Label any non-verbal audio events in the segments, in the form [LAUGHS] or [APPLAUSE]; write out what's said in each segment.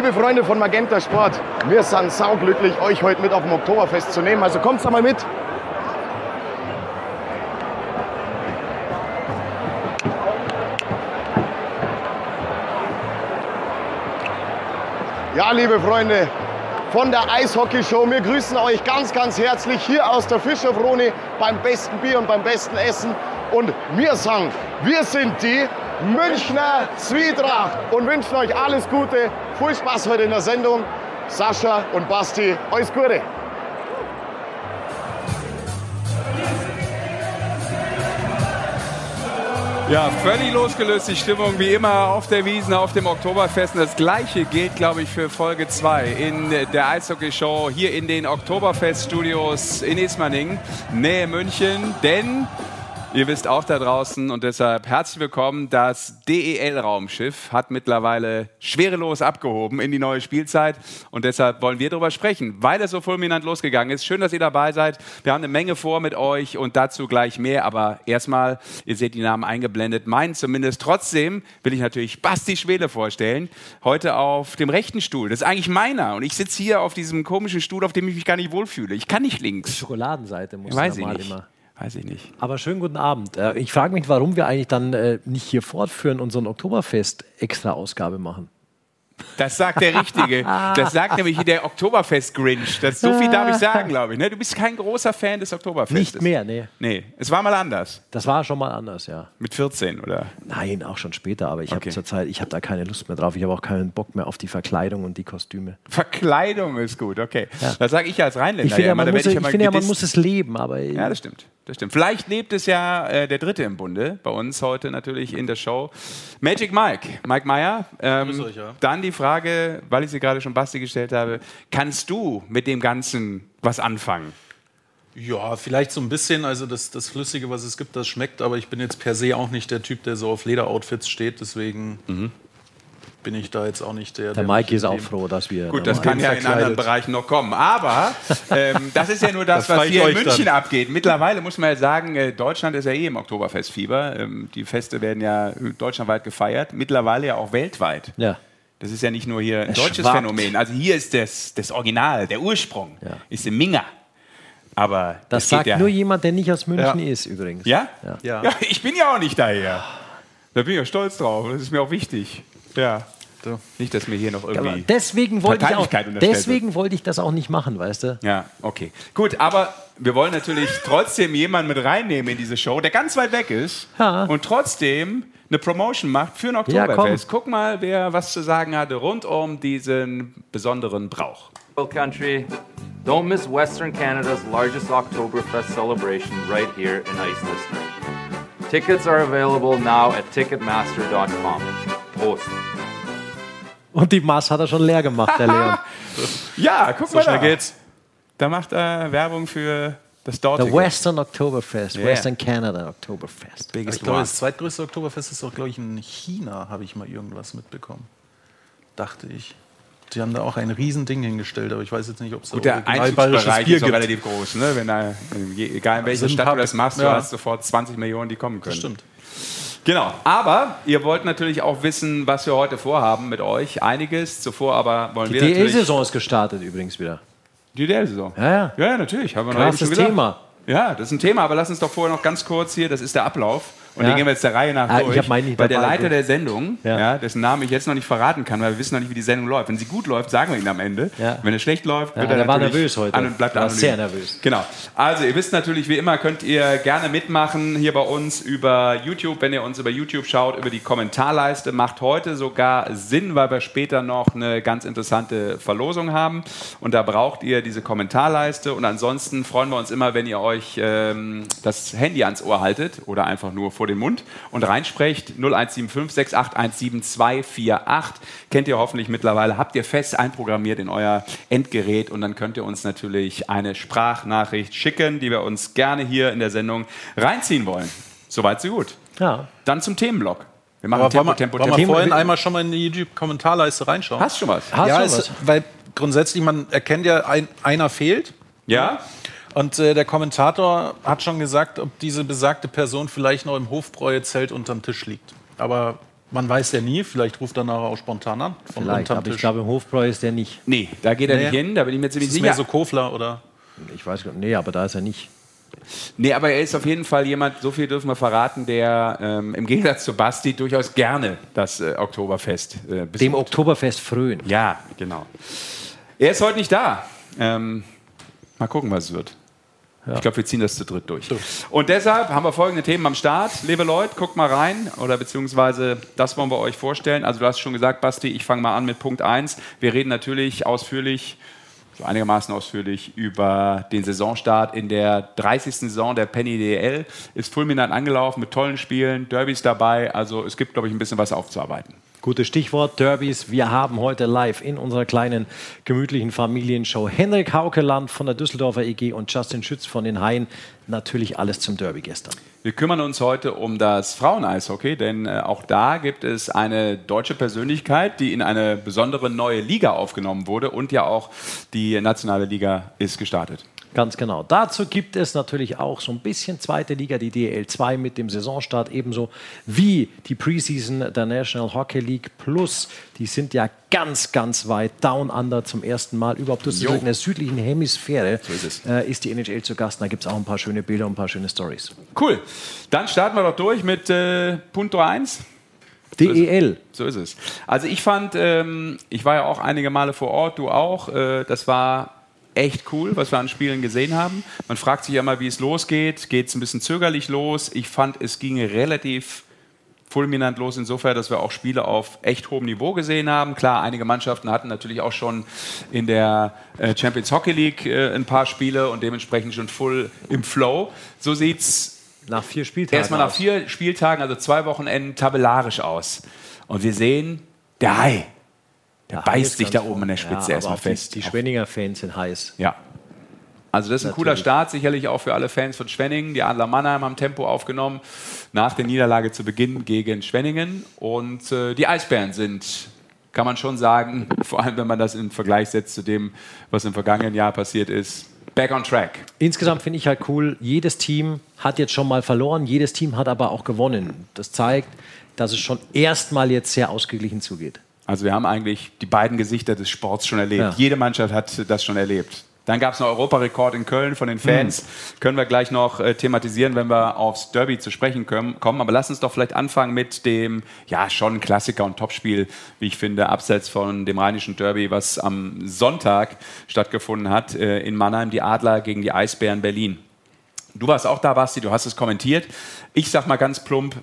Liebe Freunde von Magenta Sport. Wir sind sauglücklich, euch heute mit auf dem Oktoberfest zu nehmen. Also kommt's da mal mit. Ja, liebe Freunde von der Eishockey-Show, wir grüßen euch ganz, ganz herzlich hier aus der Fischerfrone beim besten Bier und beim besten Essen. Und wir sagen, wir sind die Münchner Zwietracht und wünschen euch alles Gute, viel Spaß heute in der Sendung. Sascha und Basti, alles Gute. Ja, völlig losgelöst die Stimmung wie immer auf der Wiesn, auf dem Oktoberfest. Und das gleiche gilt, glaube ich, für Folge 2 in der Eishockey-Show hier in den Oktoberfest-Studios in Ismaning, Nähe München. Denn Ihr wisst auch da draußen und deshalb herzlich willkommen. Das DEL-Raumschiff hat mittlerweile schwerelos abgehoben in die neue Spielzeit und deshalb wollen wir darüber sprechen, weil es so fulminant losgegangen ist. Schön, dass ihr dabei seid. Wir haben eine Menge vor mit euch und dazu gleich mehr. Aber erstmal, ihr seht die Namen eingeblendet, meinen zumindest. Trotzdem will ich natürlich Basti Schwele vorstellen. Heute auf dem rechten Stuhl. Das ist eigentlich meiner und ich sitze hier auf diesem komischen Stuhl, auf dem ich mich gar nicht wohlfühle. Ich kann nicht links. Schokoladenseite muss Weiß ich normal nicht. immer. Weiß ich nicht. Aber schönen guten Abend. Äh, Ich frage mich, warum wir eigentlich dann äh, nicht hier fortführen und so ein Oktoberfest-Extra-Ausgabe machen. Das sagt der Richtige. Das sagt nämlich der Oktoberfest-Grinch. Das- So viel darf ich sagen, glaube ich. Ne? Du bist kein großer Fan des Oktoberfestes. Nicht mehr, nee. Nee, es war mal anders. Das war schon mal anders, ja. Mit 14, oder? Nein, auch schon später, aber ich habe Okay. zurzeit, ich habe da keine Lust mehr drauf. Ich habe auch keinen Bock mehr auf die Verkleidung und die Kostüme. Verkleidung ist gut, okay. Ja. Das sage ich als Rheinländer. Ich finde ja, man, muss, ich immer finde ja, man muss es leben, aber Ja, das stimmt. Das stimmt. Vielleicht lebt es ja äh, der Dritte im Bunde, bei uns heute natürlich in der Show. Magic Mike, Mike Meyer. Ähm, Grüß euch, ja. Dann die Frage, weil ich sie gerade schon Basti gestellt habe, kannst du mit dem Ganzen was anfangen? Ja, vielleicht so ein bisschen. Also das, das Flüssige, was es gibt, das schmeckt. Aber ich bin jetzt per se auch nicht der Typ, der so auf Lederoutfits steht. Deswegen bin ich da jetzt auch nicht der. der mich Mike ist in auch froh, dass wir. Gut, da das kann ja in verkleidet. anderen Bereichen noch kommen. Aber [LAUGHS] ähm, das ist ja nur das, Das was hier in München dann. abgeht. Mittlerweile muss man ja sagen, äh, Deutschland ist ja eh im Oktoberfestfieber. Ähm, die Feste werden ja deutschlandweit gefeiert, mittlerweile ja auch weltweit. Ja. Das ist ja nicht nur hier ein Es deutsches schwappt. Phänomen. Also hier ist das, das Original, der Ursprung, Ja. ist im Minga. Aber Das sagt ja. nur jemand, der nicht aus München Ja. ist, übrigens. Ja? Ja. Ja. ja? Ich bin ja auch nicht daher. Da bin ich ja stolz drauf. Das ist mir auch wichtig. Ja. So. Nicht, dass mir hier noch Aber irgendwie. deswegen wollte ich auch, deswegen wollte ich das auch nicht machen, weißt du? Ja, okay. Gut, aber wir wollen natürlich trotzdem jemanden mit reinnehmen in diese Show, der ganz weit weg ist Ja. und trotzdem eine Promotion macht für ein Ja, Oktoberfest. Guck mal, wer was zu sagen hatte rund um diesen besonderen Brauch. Country. Don't miss Western Canada's largest Oktoberfest celebration right here in Ice Listener. Tickets are available now at Ticketmaster.com. Prost. Und die Maß hat er schon leer gemacht, der Leon. [LAUGHS] Ja, guck So mal schnell da. geht's. Da macht er Werbung für das dortige. Western Oktoberfest, Ja. Western Canada Oktoberfest. Ich glaube, das zweitgrößte Oktoberfest ist auch, glaube ich, in China, habe ich mal irgendwas mitbekommen. Dachte ich. Die haben da auch ein Riesending hingestellt, aber ich weiß jetzt nicht, ob es da Gut, der Bier ist gibt. relativ groß. Ne? Wenn da, egal in welcher Stadt du das machst, du ja. hast sofort 20 Millionen, die kommen können. Das stimmt. Genau. Aber ihr wollt natürlich auch wissen, was wir heute vorhaben mit euch. Einiges. Zuvor aber wollen Die wir natürlich... DL-Saison ist gestartet übrigens wieder. Die DL-Saison. Ja, ja. Ja, natürlich. Haben wir noch eben Krasses schon. Thema. Ja, das ist ein Thema, aber lass uns doch vorher noch ganz kurz hier, das ist der Ablauf. Und Ja. den gehen wir jetzt der Reihe nach Ah, ich durch. hab meinen nicht weil der Leiter der Sendung, ja. Ja. dessen Namen ich jetzt noch nicht verraten kann, weil wir wissen noch nicht, wie die Sendung läuft. Wenn sie gut läuft, sagen wir ihn am Ende. Ja. Wenn es schlecht läuft, Ja, wird er der war nervös heute. An und bleibt War anonym. sehr nervös. Genau. Also, ihr wisst natürlich, wie immer könnt ihr gerne mitmachen hier bei uns über YouTube. Wenn ihr uns über YouTube schaut, über die Kommentarleiste, macht heute sogar Sinn, weil wir später noch eine ganz interessante Verlosung haben. Und da braucht ihr diese Kommentarleiste. Und ansonsten freuen wir uns immer, wenn ihr euch ähm, das Handy ans Ohr haltet oder einfach nur vor den Mund und reinsprecht. 0175 6817 248. Kennt ihr hoffentlich mittlerweile. Habt ihr fest einprogrammiert in euer Endgerät und dann könnt ihr uns natürlich eine Sprachnachricht schicken, die wir uns gerne hier in der Sendung reinziehen wollen. Soweit, so gut. Ja. Dann zum Themenblock. Wir machen Aber Tempo, wir, Tempo, wollen wir Tempo. vorhin einmal schon mal in die YouTube-Kommentarleiste reinschauen? Hast du schon was? Hast ja, es, was? weil grundsätzlich, man erkennt ja, ein, einer fehlt. Ja? Und äh, der Kommentator hat schon gesagt, ob diese besagte Person vielleicht noch im Hofbräuzelt unterm Tisch liegt. Aber Man weiß ja nie, vielleicht ruft er nachher auch spontan an. Von Vielleicht, aber ich glaube, im Hofbräu ist der nicht. Nee, da geht er Nee. nicht hin, da bin ich mir ziemlich ist es sicher. mehr so Kofler oder? Ich weiß gar nicht. Nee, aber da ist er nicht. Nee, aber er ist auf jeden Fall jemand, so viel dürfen wir verraten, der ähm, im Gegensatz zu Basti durchaus gerne das äh, Oktoberfest äh, besucht. Dem Oktoberfest frönen. Ja, genau. Er ist heute nicht da. Ähm, mal gucken, was es wird. Ich glaube, wir ziehen das zu dritt durch. Und deshalb haben wir folgende Themen am Start. Liebe Leute, guckt mal rein oder beziehungsweise das wollen wir euch vorstellen. Also du hast schon gesagt, Basti, ich fange mal an mit Punkt 1. Wir reden natürlich ausführlich, so einigermaßen ausführlich, über den Saisonstart in der 30. Saison der Penny DL. Ist fulminant angelaufen mit tollen Spielen, Derbys dabei. Also es gibt, glaube ich, ein bisschen was aufzuarbeiten. Gutes Stichwort, Derbys. Wir haben heute live in unserer kleinen gemütlichen Familienshow Henrik Haukeland von der Düsseldorfer EG und Justin Schütz von den Haien. Natürlich alles zum Derby gestern. Wir kümmern uns heute um das Frauen-Eishockey, denn äh, auch da gibt es eine deutsche Persönlichkeit, die in eine besondere neue Liga aufgenommen wurde und ja auch die nationale Liga ist gestartet. Ganz genau. Dazu gibt es natürlich auch so ein bisschen zweite Liga, die DL2 mit dem Saisonstart, ebenso wie die Preseason der National Hockey League Plus. Die sind ja ganz, ganz weit down under zum ersten Mal. Überhaupt ist Jo. in der südlichen Hemisphäre ist es. äh, ist die NHL zu Gast. Da gibt es auch ein paar schöne Bilder und ein paar schöne Stories. Cool. Dann starten wir doch durch mit äh, Punto 1. DEL. So ist es. Also ich fand, ähm, ich war ja auch einige Male vor Ort, du auch. Äh, das war echt cool, was wir an Spielen gesehen haben. Man fragt sich ja mal, wie es losgeht. Geht es ein bisschen zögerlich los? Ich fand, es ging relativ fulminant los insofern, dass wir auch Spiele auf echt hohem Niveau gesehen haben. Klar, einige Mannschaften hatten natürlich auch schon in der äh, Champions Hockey League äh, ein paar Spiele und dementsprechend schon full im Flow. So sieht's Nach vier Spieltagen. erstmal nach vier Spieltagen, also zwei Wochenenden, tabellarisch aus. Und wir sehen, der Hai, der Ja, beißt sich da oben an der. Spitze ja, erstmal fest. Die, die Schwenninger Fans sind heiß. Ja. Also das ist ein cooler Natürlich. Start, sicherlich auch für alle Fans von Schwenningen. Die Adler Mannheim haben Tempo aufgenommen nach der Niederlage zu Beginn gegen Schwenningen. Und äh, die Eisbären sind, kann man schon sagen, [LAUGHS] vor allem wenn man das in Vergleich setzt zu dem, was im vergangenen Jahr passiert ist, back on track. Insgesamt finde ich halt cool, jedes Team hat jetzt schon mal verloren, jedes Team hat aber auch gewonnen. Das zeigt, dass es schon erstmal jetzt sehr ausgeglichen zugeht. Also wir haben eigentlich die beiden Gesichter des Sports schon erlebt. Ja. Jede Mannschaft hat das schon erlebt. Dann gab es einen Europarekord in Köln von den Fans. Können wir gleich noch äh, thematisieren, wenn wir aufs Derby zu sprechen können, kommen. Aber lass uns doch vielleicht anfangen mit dem, ja, schon Klassiker und Topspiel, wie ich finde, abseits von dem rheinischen Derby, was am Sonntag stattgefunden hat äh, in Mannheim, die Adler gegen die Eisbären Berlin. Du warst auch da, Basti, du hast es kommentiert. Ich sag mal ganz plump,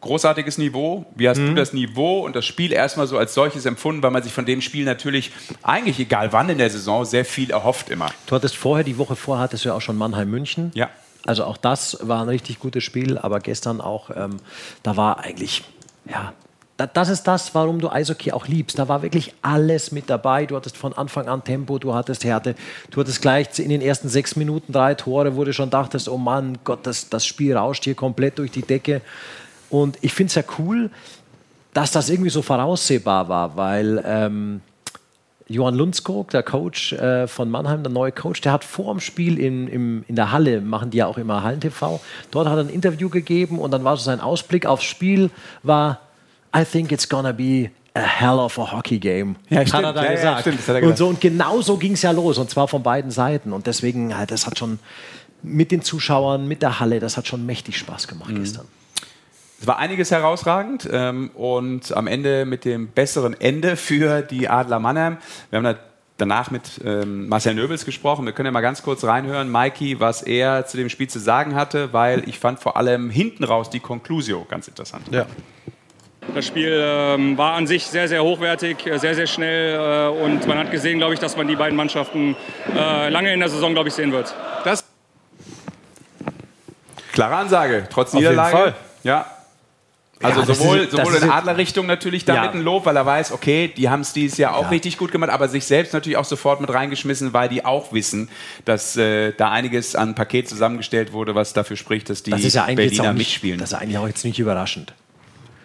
großartiges Niveau. Wie hast du das Niveau und das Spiel erstmal so als solches empfunden, weil man sich von dem Spiel natürlich eigentlich egal wann in der Saison sehr viel erhofft immer. Du hattest vorher, die Woche vorher hattest du ja auch schon Mannheim-München. Ja. Also auch das war ein richtig gutes Spiel, aber gestern auch, ähm, da war eigentlich, ja, da, das ist das, warum du Eishockey auch liebst. Da war wirklich alles mit dabei. Du hattest von Anfang an Tempo, du hattest Härte, du hattest gleich in den ersten sechs Minuten drei Tore, wo du schon dachtest, oh Mann, Gott, das, das Spiel rauscht hier komplett durch die Decke. Und ich finde es ja cool, dass das irgendwie so voraussehbar war, weil ähm, Johann Lundskog, der Coach äh, von Mannheim, der neue Coach, der hat vor dem Spiel in, im, in der Halle, machen die ja auch immer Hallen-TV, dort hat er ein Interview gegeben und dann war so sein Ausblick aufs Spiel, war, I think it's gonna be a hell of a hockey game. Ja, hat stimmt. er da Ja, ja, gesagt. stimmt, das hat er und, gesagt. so, und genau so ging es ja los und zwar von beiden Seiten und deswegen, halt, das hat schon mit den Zuschauern, mit der Halle, das hat schon mächtig Spaß gemacht Mhm. gestern. Es war einiges herausragend ähm, und am Ende mit dem besseren Ende für die Adler Mannheim. Wir haben da danach mit ähm, Marcel Nöbels gesprochen. Wir können ja mal ganz kurz reinhören, Mikey, was er zu dem Spiel zu sagen hatte, weil ich fand vor allem hinten raus die Conclusio ganz interessant. Ja. Das Spiel ähm, war an sich sehr, sehr hochwertig, äh, sehr, sehr schnell äh, und man hat gesehen, glaube ich, dass man die beiden Mannschaften äh, lange in der Saison, glaube ich, sehen wird. Das klare Ansage, trotz jeden Niederlage. Fall. Ja. Also Ja, sowohl, ist- sowohl in Adlerrichtung natürlich damit Ja. ein Lob, weil er weiß, okay, die haben es dieses Jahr auch Ja. richtig gut gemacht, aber sich selbst natürlich auch sofort mit reingeschmissen, weil die auch wissen, dass äh, da einiges an Paket zusammengestellt wurde, was dafür spricht, dass die Das ist ja Berliner auch nicht, mitspielen. das ist eigentlich auch jetzt nicht überraschend.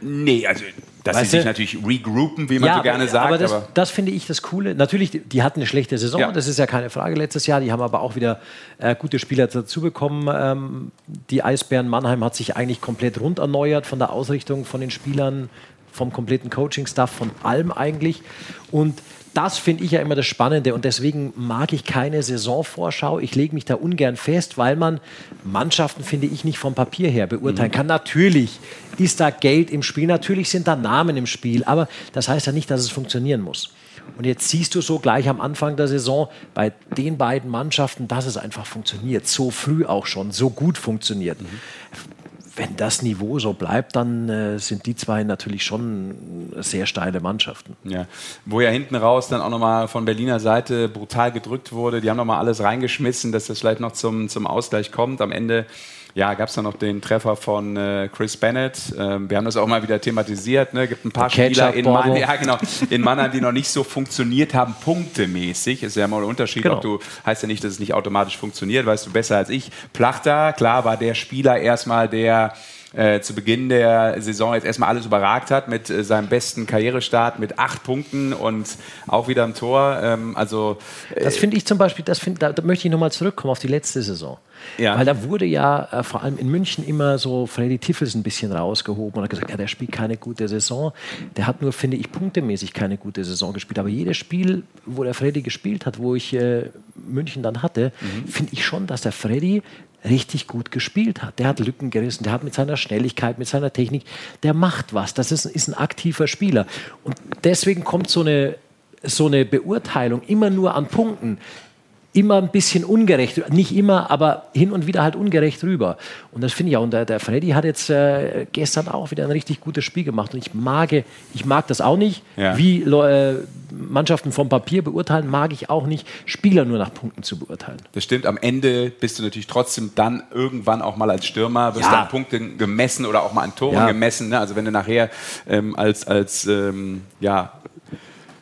nee, also dass Weißt sie sich natürlich regroupen, wie man so gerne sagt. aber das, aber das finde ich das Coole. Natürlich, die, die hatten eine schlechte Saison, Ja. das ist ja keine Frage letztes Jahr. Die haben aber auch wieder äh, gute Spieler dazu bekommen. Ähm, die Eisbären Mannheim hat sich eigentlich komplett rund erneuert von der Ausrichtung von den Spielern. vom kompletten Coaching-Staff, von allem eigentlich. Und das finde ich ja immer das Spannende und deswegen mag ich keine Saisonvorschau. Ich lege mich da ungern fest, weil man Mannschaften, finde ich, nicht vom Papier her beurteilen kann. Natürlich ist da Geld im Spiel, natürlich sind da Namen im Spiel, aber das heißt ja nicht, dass es funktionieren muss. Und jetzt siehst du so gleich am Anfang der Saison bei den beiden Mannschaften, dass es einfach funktioniert. So früh auch schon, so gut funktioniert. Mhm wenn das Niveau so bleibt, dann äh, sind die zwei natürlich schon sehr steile Mannschaften. Ja. Wo ja hinten raus dann auch nochmal von Berliner Seite brutal gedrückt wurde. Die haben nochmal alles reingeschmissen, dass das vielleicht noch zum, zum Ausgleich kommt. Am Ende ja, gab es dann noch den Treffer von äh, Chris Bennett. Ähm, wir haben das auch mal wieder thematisiert. Ne? gibt ein paar Spieler in, Man [LAUGHS] ja, genau, in Mannheim, die noch nicht so funktioniert haben, punktemäßig. Ist ja mal ein Unterschied. Genau. Ob du, heißt ja nicht, dass es nicht automatisch funktioniert, weißt du besser als ich. Plachter, klar, war der Spieler erstmal, der äh, zu Beginn der Saison jetzt erstmal alles überragt hat mit äh, seinem besten Karrierestart mit acht Punkten und auch wieder im Tor. Ähm, also, äh, das finde ich zum Beispiel, das find, da, da möchte ich nochmal zurückkommen auf die letzte Saison. Ja. Weil da wurde ja äh, vor allem in München immer so Freddy Tiffels ein bisschen rausgehoben und hat gesagt, ja, der spielt keine gute Saison. Der hat nur, finde ich, punktemäßig keine gute Saison gespielt. Aber jedes Spiel, wo der Freddy gespielt hat, wo ich äh, München dann hatte, mhm. finde ich schon, dass der Freddy richtig gut gespielt hat. Der hat Lücken gerissen, der hat mit seiner Schnelligkeit, mit seiner Technik, der macht was. Das ist, ist ein aktiver Spieler. Und deswegen kommt so eine, so eine Beurteilung immer nur an Punkten immer ein bisschen ungerecht, nicht immer, aber hin und wieder halt ungerecht rüber. Und das finde ich auch. Und der, der Freddy hat jetzt äh, gestern auch wieder ein richtig gutes Spiel gemacht. Und ich mag, ich mag das auch nicht, ja. wie äh, Mannschaften vom Papier beurteilen, mag ich auch nicht, Spieler nur nach Punkten zu beurteilen. Das stimmt. Am Ende bist du natürlich trotzdem dann irgendwann auch mal als Stürmer, wirst ja. an Punkten gemessen oder auch mal an Toren ja. gemessen. Ne? Also wenn du nachher ähm, als, als ähm, ja,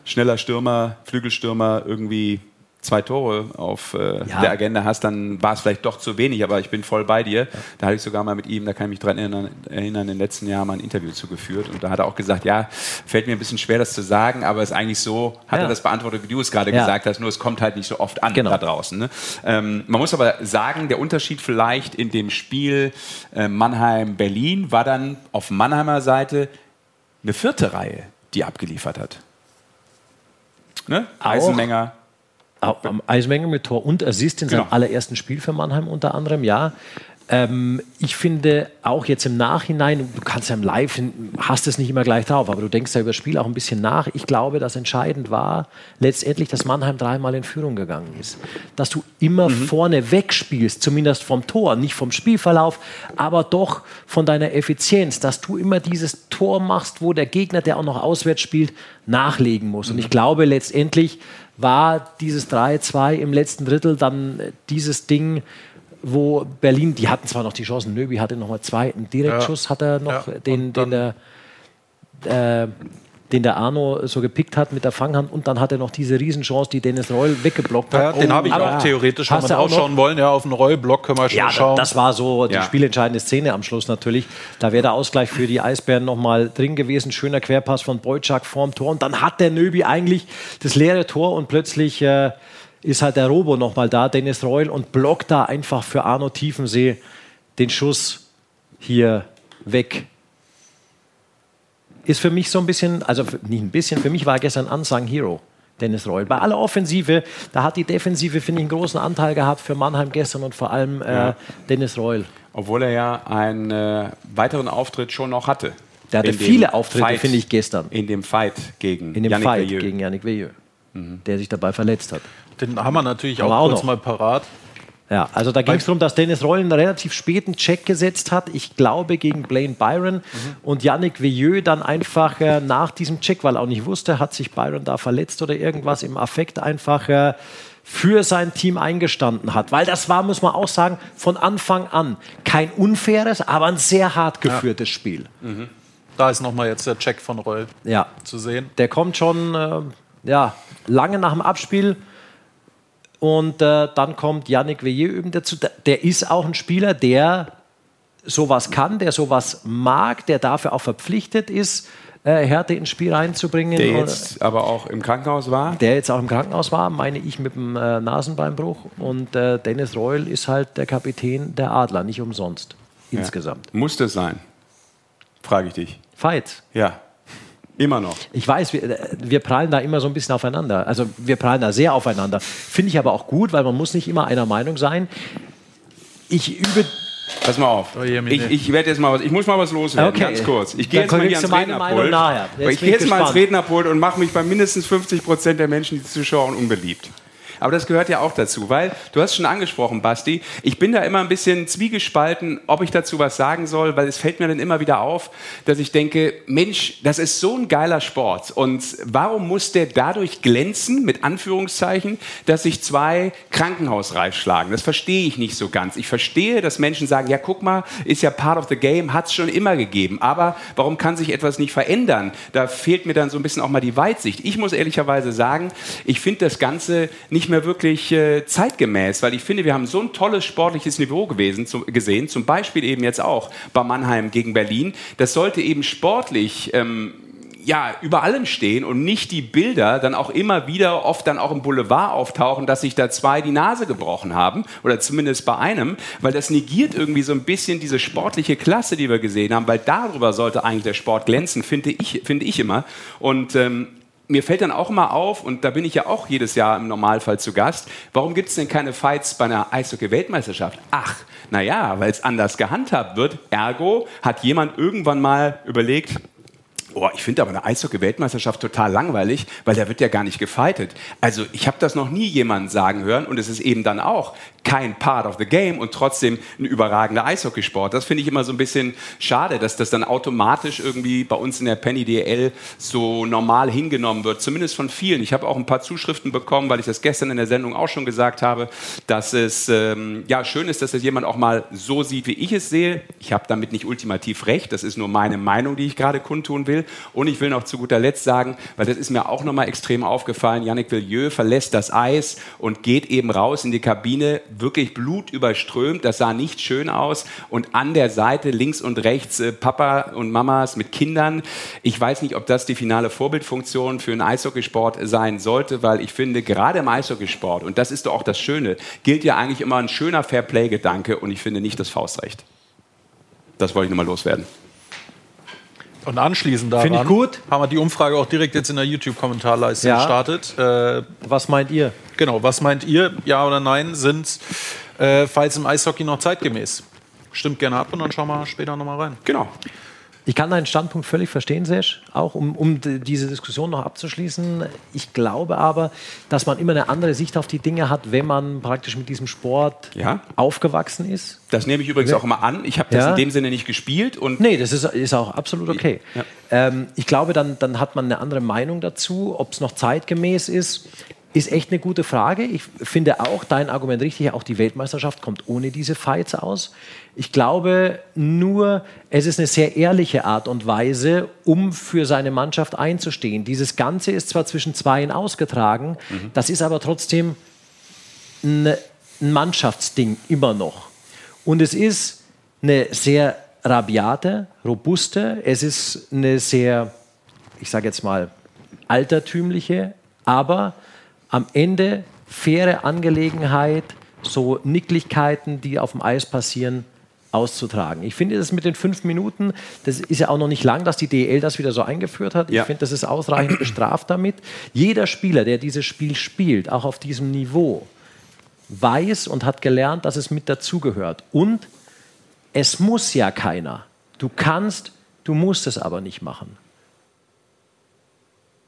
schneller Stürmer, Flügelstürmer irgendwie zwei Tore auf äh, ja. der Agenda hast, dann war es vielleicht doch zu wenig, aber ich bin voll bei dir. Ja. Da hatte ich sogar mal mit ihm, da kann ich mich dran erinnern, erinnern, in den letzten Jahren mal ein Interview zugeführt und da hat er auch gesagt, ja, fällt mir ein bisschen schwer, das zu sagen, aber es ist eigentlich so, hat ja. er das beantwortet, wie du es gerade gesagt hast, nur es kommt halt nicht so oft an genau. da draußen. Ne? Ähm, man muss aber sagen, der Unterschied vielleicht in dem Spiel äh, Mannheim-Berlin war dann auf Mannheimer Seite eine vierte Reihe, die abgeliefert hat. Ne? Eisenmenger, am Eismenger mit Tor und Assist in seinem genau. allerersten Spiel für Mannheim unter anderem, ja. Ähm, ich finde auch jetzt im Nachhinein, du kannst ja im Live, hast es nicht immer gleich drauf, aber du denkst ja über das Spiel auch ein bisschen nach. Ich glaube, dass entscheidend war letztendlich, dass Mannheim dreimal in Führung gegangen ist. Dass du immer mhm. vorne wegspielst, zumindest vom Tor, nicht vom Spielverlauf, aber doch von deiner Effizienz, dass du immer dieses Tor machst, wo der Gegner, der auch noch auswärts spielt, nachlegen muss. Mhm. Und ich glaube letztendlich, war dieses 3-2 im letzten Drittel dann dieses Ding, wo Berlin, die hatten zwar noch die Chancen, Nöbi hatte noch mal zwei, einen Direktschuss ja. hat er noch, ja. den, den der äh, den der Arno so gepickt hat mit der Fanghand und dann hat er noch diese Riesenchance, die Dennis Reul weggeblockt hat. Ja, den habe ich auch theoretisch, wenn wir ausschauen wollen, ja, auf den Reul-Block können wir schon ja, schauen. das war so die ja. spielentscheidende Szene am Schluss natürlich. Da wäre der Ausgleich für die Eisbären nochmal drin gewesen. Schöner Querpass von Boyczak vorm Tor und dann hat der Nöbi eigentlich das leere Tor und plötzlich äh, ist halt der Robo nochmal da, Dennis Reul und blockt da einfach für Arno Tiefensee den Schuss hier weg ist für mich so ein bisschen, also nicht ein bisschen, für mich war er gestern Unsung Hero. Dennis Reul. Bei aller Offensive, da hat die Defensive, finde ich, einen großen Anteil gehabt für Mannheim gestern und vor allem äh, ja. Dennis Reul. Obwohl er ja einen äh, weiteren Auftritt schon noch hatte. Der hatte viele Auftritte, finde ich, gestern. In dem Fight gegen In dem Yannick Fight Veilleux. gegen Yannick Veilleux, mhm. der sich dabei verletzt hat. Den haben wir natürlich auch, auch kurz noch. mal parat. Ja, also da ging es darum, dass Dennis einen relativ späten Check gesetzt hat, ich glaube gegen Blaine Byron mhm. und Yannick Veilleux dann einfach äh, nach diesem Check, weil er auch nicht wusste, hat sich Byron da verletzt oder irgendwas im Affekt einfach äh, für sein Team eingestanden hat. Weil das war, muss man auch sagen, von Anfang an kein unfaires, aber ein sehr hart geführtes ja. Spiel. Mhm. Da ist nochmal jetzt der Check von Reul ja. zu sehen. Der kommt schon äh, ja, lange nach dem Abspiel und äh, dann kommt Yannick Veilleux eben dazu. Der ist auch ein Spieler, der sowas kann, der sowas mag, der dafür auch verpflichtet ist, äh, Härte ins Spiel reinzubringen. Der jetzt aber auch im Krankenhaus war? Der jetzt auch im Krankenhaus war, meine ich, mit dem äh, Nasenbeinbruch. Und äh, Dennis Reul ist halt der Kapitän der Adler, nicht umsonst. Insgesamt. Ja. Muss das sein? Frage ich dich. Fights? Ja. Immer noch. Ich weiß, wir, wir prallen da immer so ein bisschen aufeinander. Also wir prallen da sehr aufeinander. Finde ich aber auch gut, weil man muss nicht immer einer Meinung sein. Ich übe Pass mal auf. Oh, je, ich ich werde jetzt mal was. Ich muss mal was loswerden. Okay. Ganz kurz. Ich gehe jetzt mal hier ans Rednerpult. nachher. Jetzt Aber ich gehe jetzt mal ans gespannt. Rednerpult und mache mich bei mindestens 50 Prozent der Menschen, die zuschauen, unbeliebt. Aber das gehört ja auch dazu, weil du hast schon angesprochen, Basti, ich bin da immer ein bisschen zwiegespalten, ob ich dazu was sagen soll, weil es fällt mir dann immer wieder auf, dass ich denke, Mensch, das ist so ein geiler Sport und warum muss der dadurch glänzen, mit Anführungszeichen, dass sich zwei Krankenhausreif schlagen? Das verstehe ich nicht so ganz. Ich verstehe, dass Menschen sagen, ja guck mal, ist ja part of the game, hat es schon immer gegeben, aber warum kann sich etwas nicht verändern? Da fehlt mir dann so ein bisschen auch mal die Weitsicht. Ich muss ehrlicherweise sagen, ich finde das Ganze nicht mehr wirklich äh, zeitgemäß, weil ich finde, wir haben so ein tolles sportliches Niveau gewesen, zum, gesehen, zum Beispiel eben jetzt auch bei Mannheim gegen Berlin. Das sollte eben sportlich ähm, ja, über allem stehen und nicht die Bilder dann auch immer wieder oft dann auch im Boulevard auftauchen, dass sich da zwei die Nase gebrochen haben oder zumindest bei einem, weil das negiert irgendwie so ein bisschen diese sportliche Klasse, die wir gesehen haben, weil darüber sollte eigentlich der Sport glänzen, finde ich, finde ich immer. Und ähm, mir fällt dann auch immer auf, und da bin ich ja auch jedes Jahr im Normalfall zu Gast, warum gibt es denn keine Fights bei einer Eishockey-Weltmeisterschaft? Ach, naja, weil es anders gehandhabt wird. Ergo hat jemand irgendwann mal überlegt, Oh, ich finde aber eine Eishockey-Weltmeisterschaft total langweilig, weil da wird ja gar nicht gefightet. Also ich habe das noch nie jemanden sagen hören und es ist eben dann auch kein Part of the Game und trotzdem ein überragender Eishockeysport. Das finde ich immer so ein bisschen schade, dass das dann automatisch irgendwie bei uns in der Penny DL so normal hingenommen wird, zumindest von vielen. Ich habe auch ein paar Zuschriften bekommen, weil ich das gestern in der Sendung auch schon gesagt habe, dass es ähm, ja schön ist, dass das jemand auch mal so sieht, wie ich es sehe. Ich habe damit nicht ultimativ recht, das ist nur meine Meinung, die ich gerade kundtun will. Und ich will noch zu guter Letzt sagen, weil das ist mir auch nochmal extrem aufgefallen, Yannick Villieu verlässt das Eis und geht eben raus in die Kabine, wirklich blutüberströmt, das sah nicht schön aus. Und an der Seite links und rechts äh, Papa und Mamas mit Kindern. Ich weiß nicht, ob das die finale Vorbildfunktion für einen Eishockeysport sein sollte, weil ich finde, gerade im Eishockeysport, und das ist doch auch das Schöne, gilt ja eigentlich immer ein schöner Fairplay-Gedanke und ich finde nicht das Faustrecht. Das wollte ich nochmal loswerden. Und anschließend daran Finde ich gut. haben wir die Umfrage auch direkt jetzt in der YouTube-Kommentarleiste Ja. gestartet. Äh, Was meint ihr? genau, was meint ihr? Ja oder nein? Sind äh, Fights im Eishockey noch zeitgemäß? Stimmt gerne ab und dann schauen wir später nochmal rein. Genau. Ich kann deinen Standpunkt völlig verstehen, Sesh, auch um, um diese Diskussion noch abzuschließen. Ich glaube aber, dass man immer eine andere Sicht auf die Dinge hat, wenn man praktisch mit diesem Sport Ja. aufgewachsen ist. Das nehme ich übrigens auch immer an. Ich habe das Ja. in dem Sinne nicht gespielt und Nee, das ist, ist auch absolut okay. Ja. Ähm, ich glaube, dann, dann hat man eine andere Meinung dazu. Ob es noch zeitgemäß ist, ist echt eine gute Frage. Ich finde auch dein Argument richtig. Auch die Weltmeisterschaft kommt ohne diese Fights aus. Ich glaube nur, es ist eine sehr ehrliche Art und Weise, um für seine Mannschaft einzustehen. Dieses Ganze ist zwar zwischen Zweien ausgetragen, das ist aber trotzdem ein Mannschaftsding immer noch. Und es ist eine sehr rabiate, robuste, es ist eine sehr, ich sage jetzt mal, altertümliche, aber am Ende faire Angelegenheit, so Nicklichkeiten, die auf dem Eis passieren, auszutragen. Ich finde das mit den fünf Minuten, das ist ja auch noch nicht lang, dass die DL das wieder so eingeführt hat. Ja. Ich finde, das ist ausreichend bestraft damit. Jeder Spieler, der dieses Spiel spielt, auch auf diesem Niveau, weiß und hat gelernt, dass es mit dazugehört. Und es muss ja keiner. Du kannst, du musst es aber nicht machen.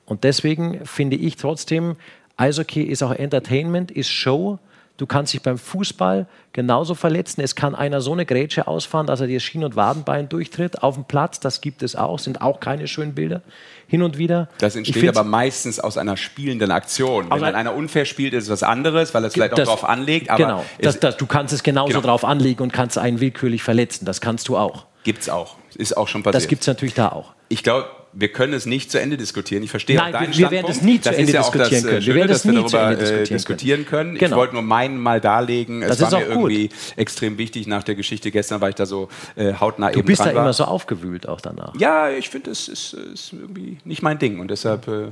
Und deswegen finde ich trotzdem, Eishockey ist auch Entertainment, ist Show. Du kannst dich beim Fußball genauso verletzen. Es kann einer so eine Grätsche ausfahren, dass er dir Schien- und Wadenbein durchtritt auf dem Platz. Das gibt es auch, sind auch keine schönen Bilder. Hin und wieder. Das entsteht aber meistens aus einer spielenden Aktion. Wenn dann ein- einer unfair spielt, ist es was anderes, weil er es vielleicht auch darauf anlegt. Aber genau, das, das, du kannst es genauso Genau. drauf anlegen und kannst einen willkürlich verletzen. Das kannst du auch. gibt's auch. Ist auch schon passiert. Das gibt es natürlich da auch. ich glaube, wir können es nicht zu Ende diskutieren. Ich verstehe Nein, auch deinen wir- wir werden es nie zu das Ende ja diskutieren das, äh, können. Wir Schöne, werden dass es wir nie darüber zu Ende äh, diskutieren diskutieren können. Ich Genau. wollte nur meinen mal darlegen. Das es ist war mir auch gut. irgendwie extrem wichtig nach der Geschichte gestern, weil ich da so äh, hautnah Du eben bist da war. immer so aufgewühlt auch danach. Ja, ich finde, es ist, ist irgendwie nicht mein Ding und deshalb äh,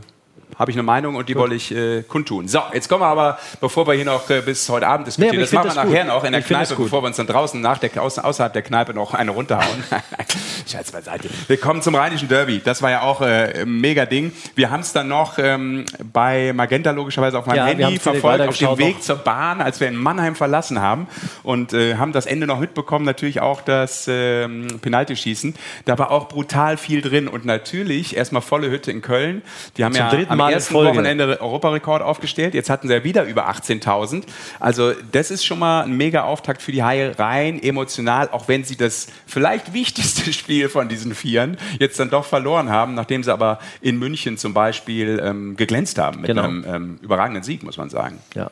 habe ich eine Meinung und die wollte ich äh, kundtun. So, jetzt kommen wir aber, bevor wir hier noch äh, bis heute Abend diskutieren, Nee, das machen wir das nachher gut. noch in der Ich Kneipe, bevor wir uns dann draußen nach der, auß, außerhalb der Kneipe noch eine runterhauen. [LAUGHS] Scheiß beiseite. Wir kommen zum Rheinischen Derby. Das war ja auch äh, ein mega Ding. Wir haben es dann noch ähm, bei Magenta logischerweise auf meinem Ja, Handy verfolgt, auf dem Weg noch. zur Bahn, als wir in Mannheim verlassen haben und äh, haben das Ende noch mitbekommen, natürlich auch das ähm, Penaltyschießen. Da war auch brutal viel drin und natürlich erstmal volle Hütte in Köln. Die haben Zum ja dritten am Mal in ersten Folge. Wochenende Europarekord aufgestellt. Jetzt hatten sie ja wieder über 18.000. Also das ist schon mal ein mega Auftakt für die Haie, rein emotional, auch wenn sie das vielleicht wichtigste [LAUGHS] Spiel von diesen Vieren jetzt dann doch verloren haben, nachdem sie aber in München zum Beispiel ähm, geglänzt haben mit Genau. einem ähm, überragenden Sieg, muss man sagen. Ja.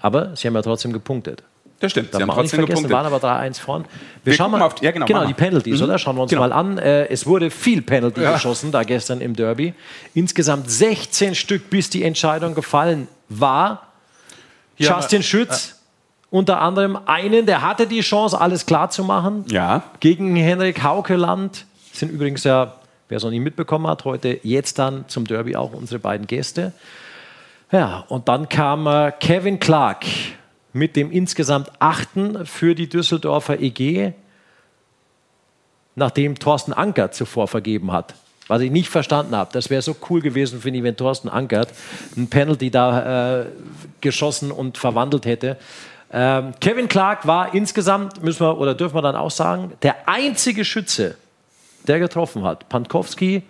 Aber sie haben ja trotzdem gepunktet. Das stimmt, Darf sie haben trotzdem vergessen, gepunktet. waren aber 3-1 vorn. Wir schauen gucken mal auf die- ja, genau, genau die. Penalties, Mhm. oder? Schauen wir uns Genau. mal an. Äh, es wurde viel Penalty geschossen da gestern im Derby. Insgesamt 16 Stück, bis die Entscheidung gefallen war. Hier Justin Schütz unter anderem einen, der hatte die Chance, alles klar zu machen. Ja, Gegen Henrik Haukeland sind übrigens ja, wer es noch nicht mitbekommen hat, heute jetzt dann zum Derby auch unsere beiden Gäste. Ja, und dann kam äh, Kevin Clark mit dem insgesamt achten für die Düsseldorfer EG, nachdem Thorsten Ankert zuvor vergeben hat. Was ich nicht verstanden habe. Das wäre so cool gewesen, finde ich, wenn Thorsten Ankert ein Penalty da äh, geschossen und verwandelt hätte. Ähm, Kevin Clark war insgesamt, müssen wir oder dürfen wir dann auch sagen, der einzige Schütze, der getroffen hat. Pankowski,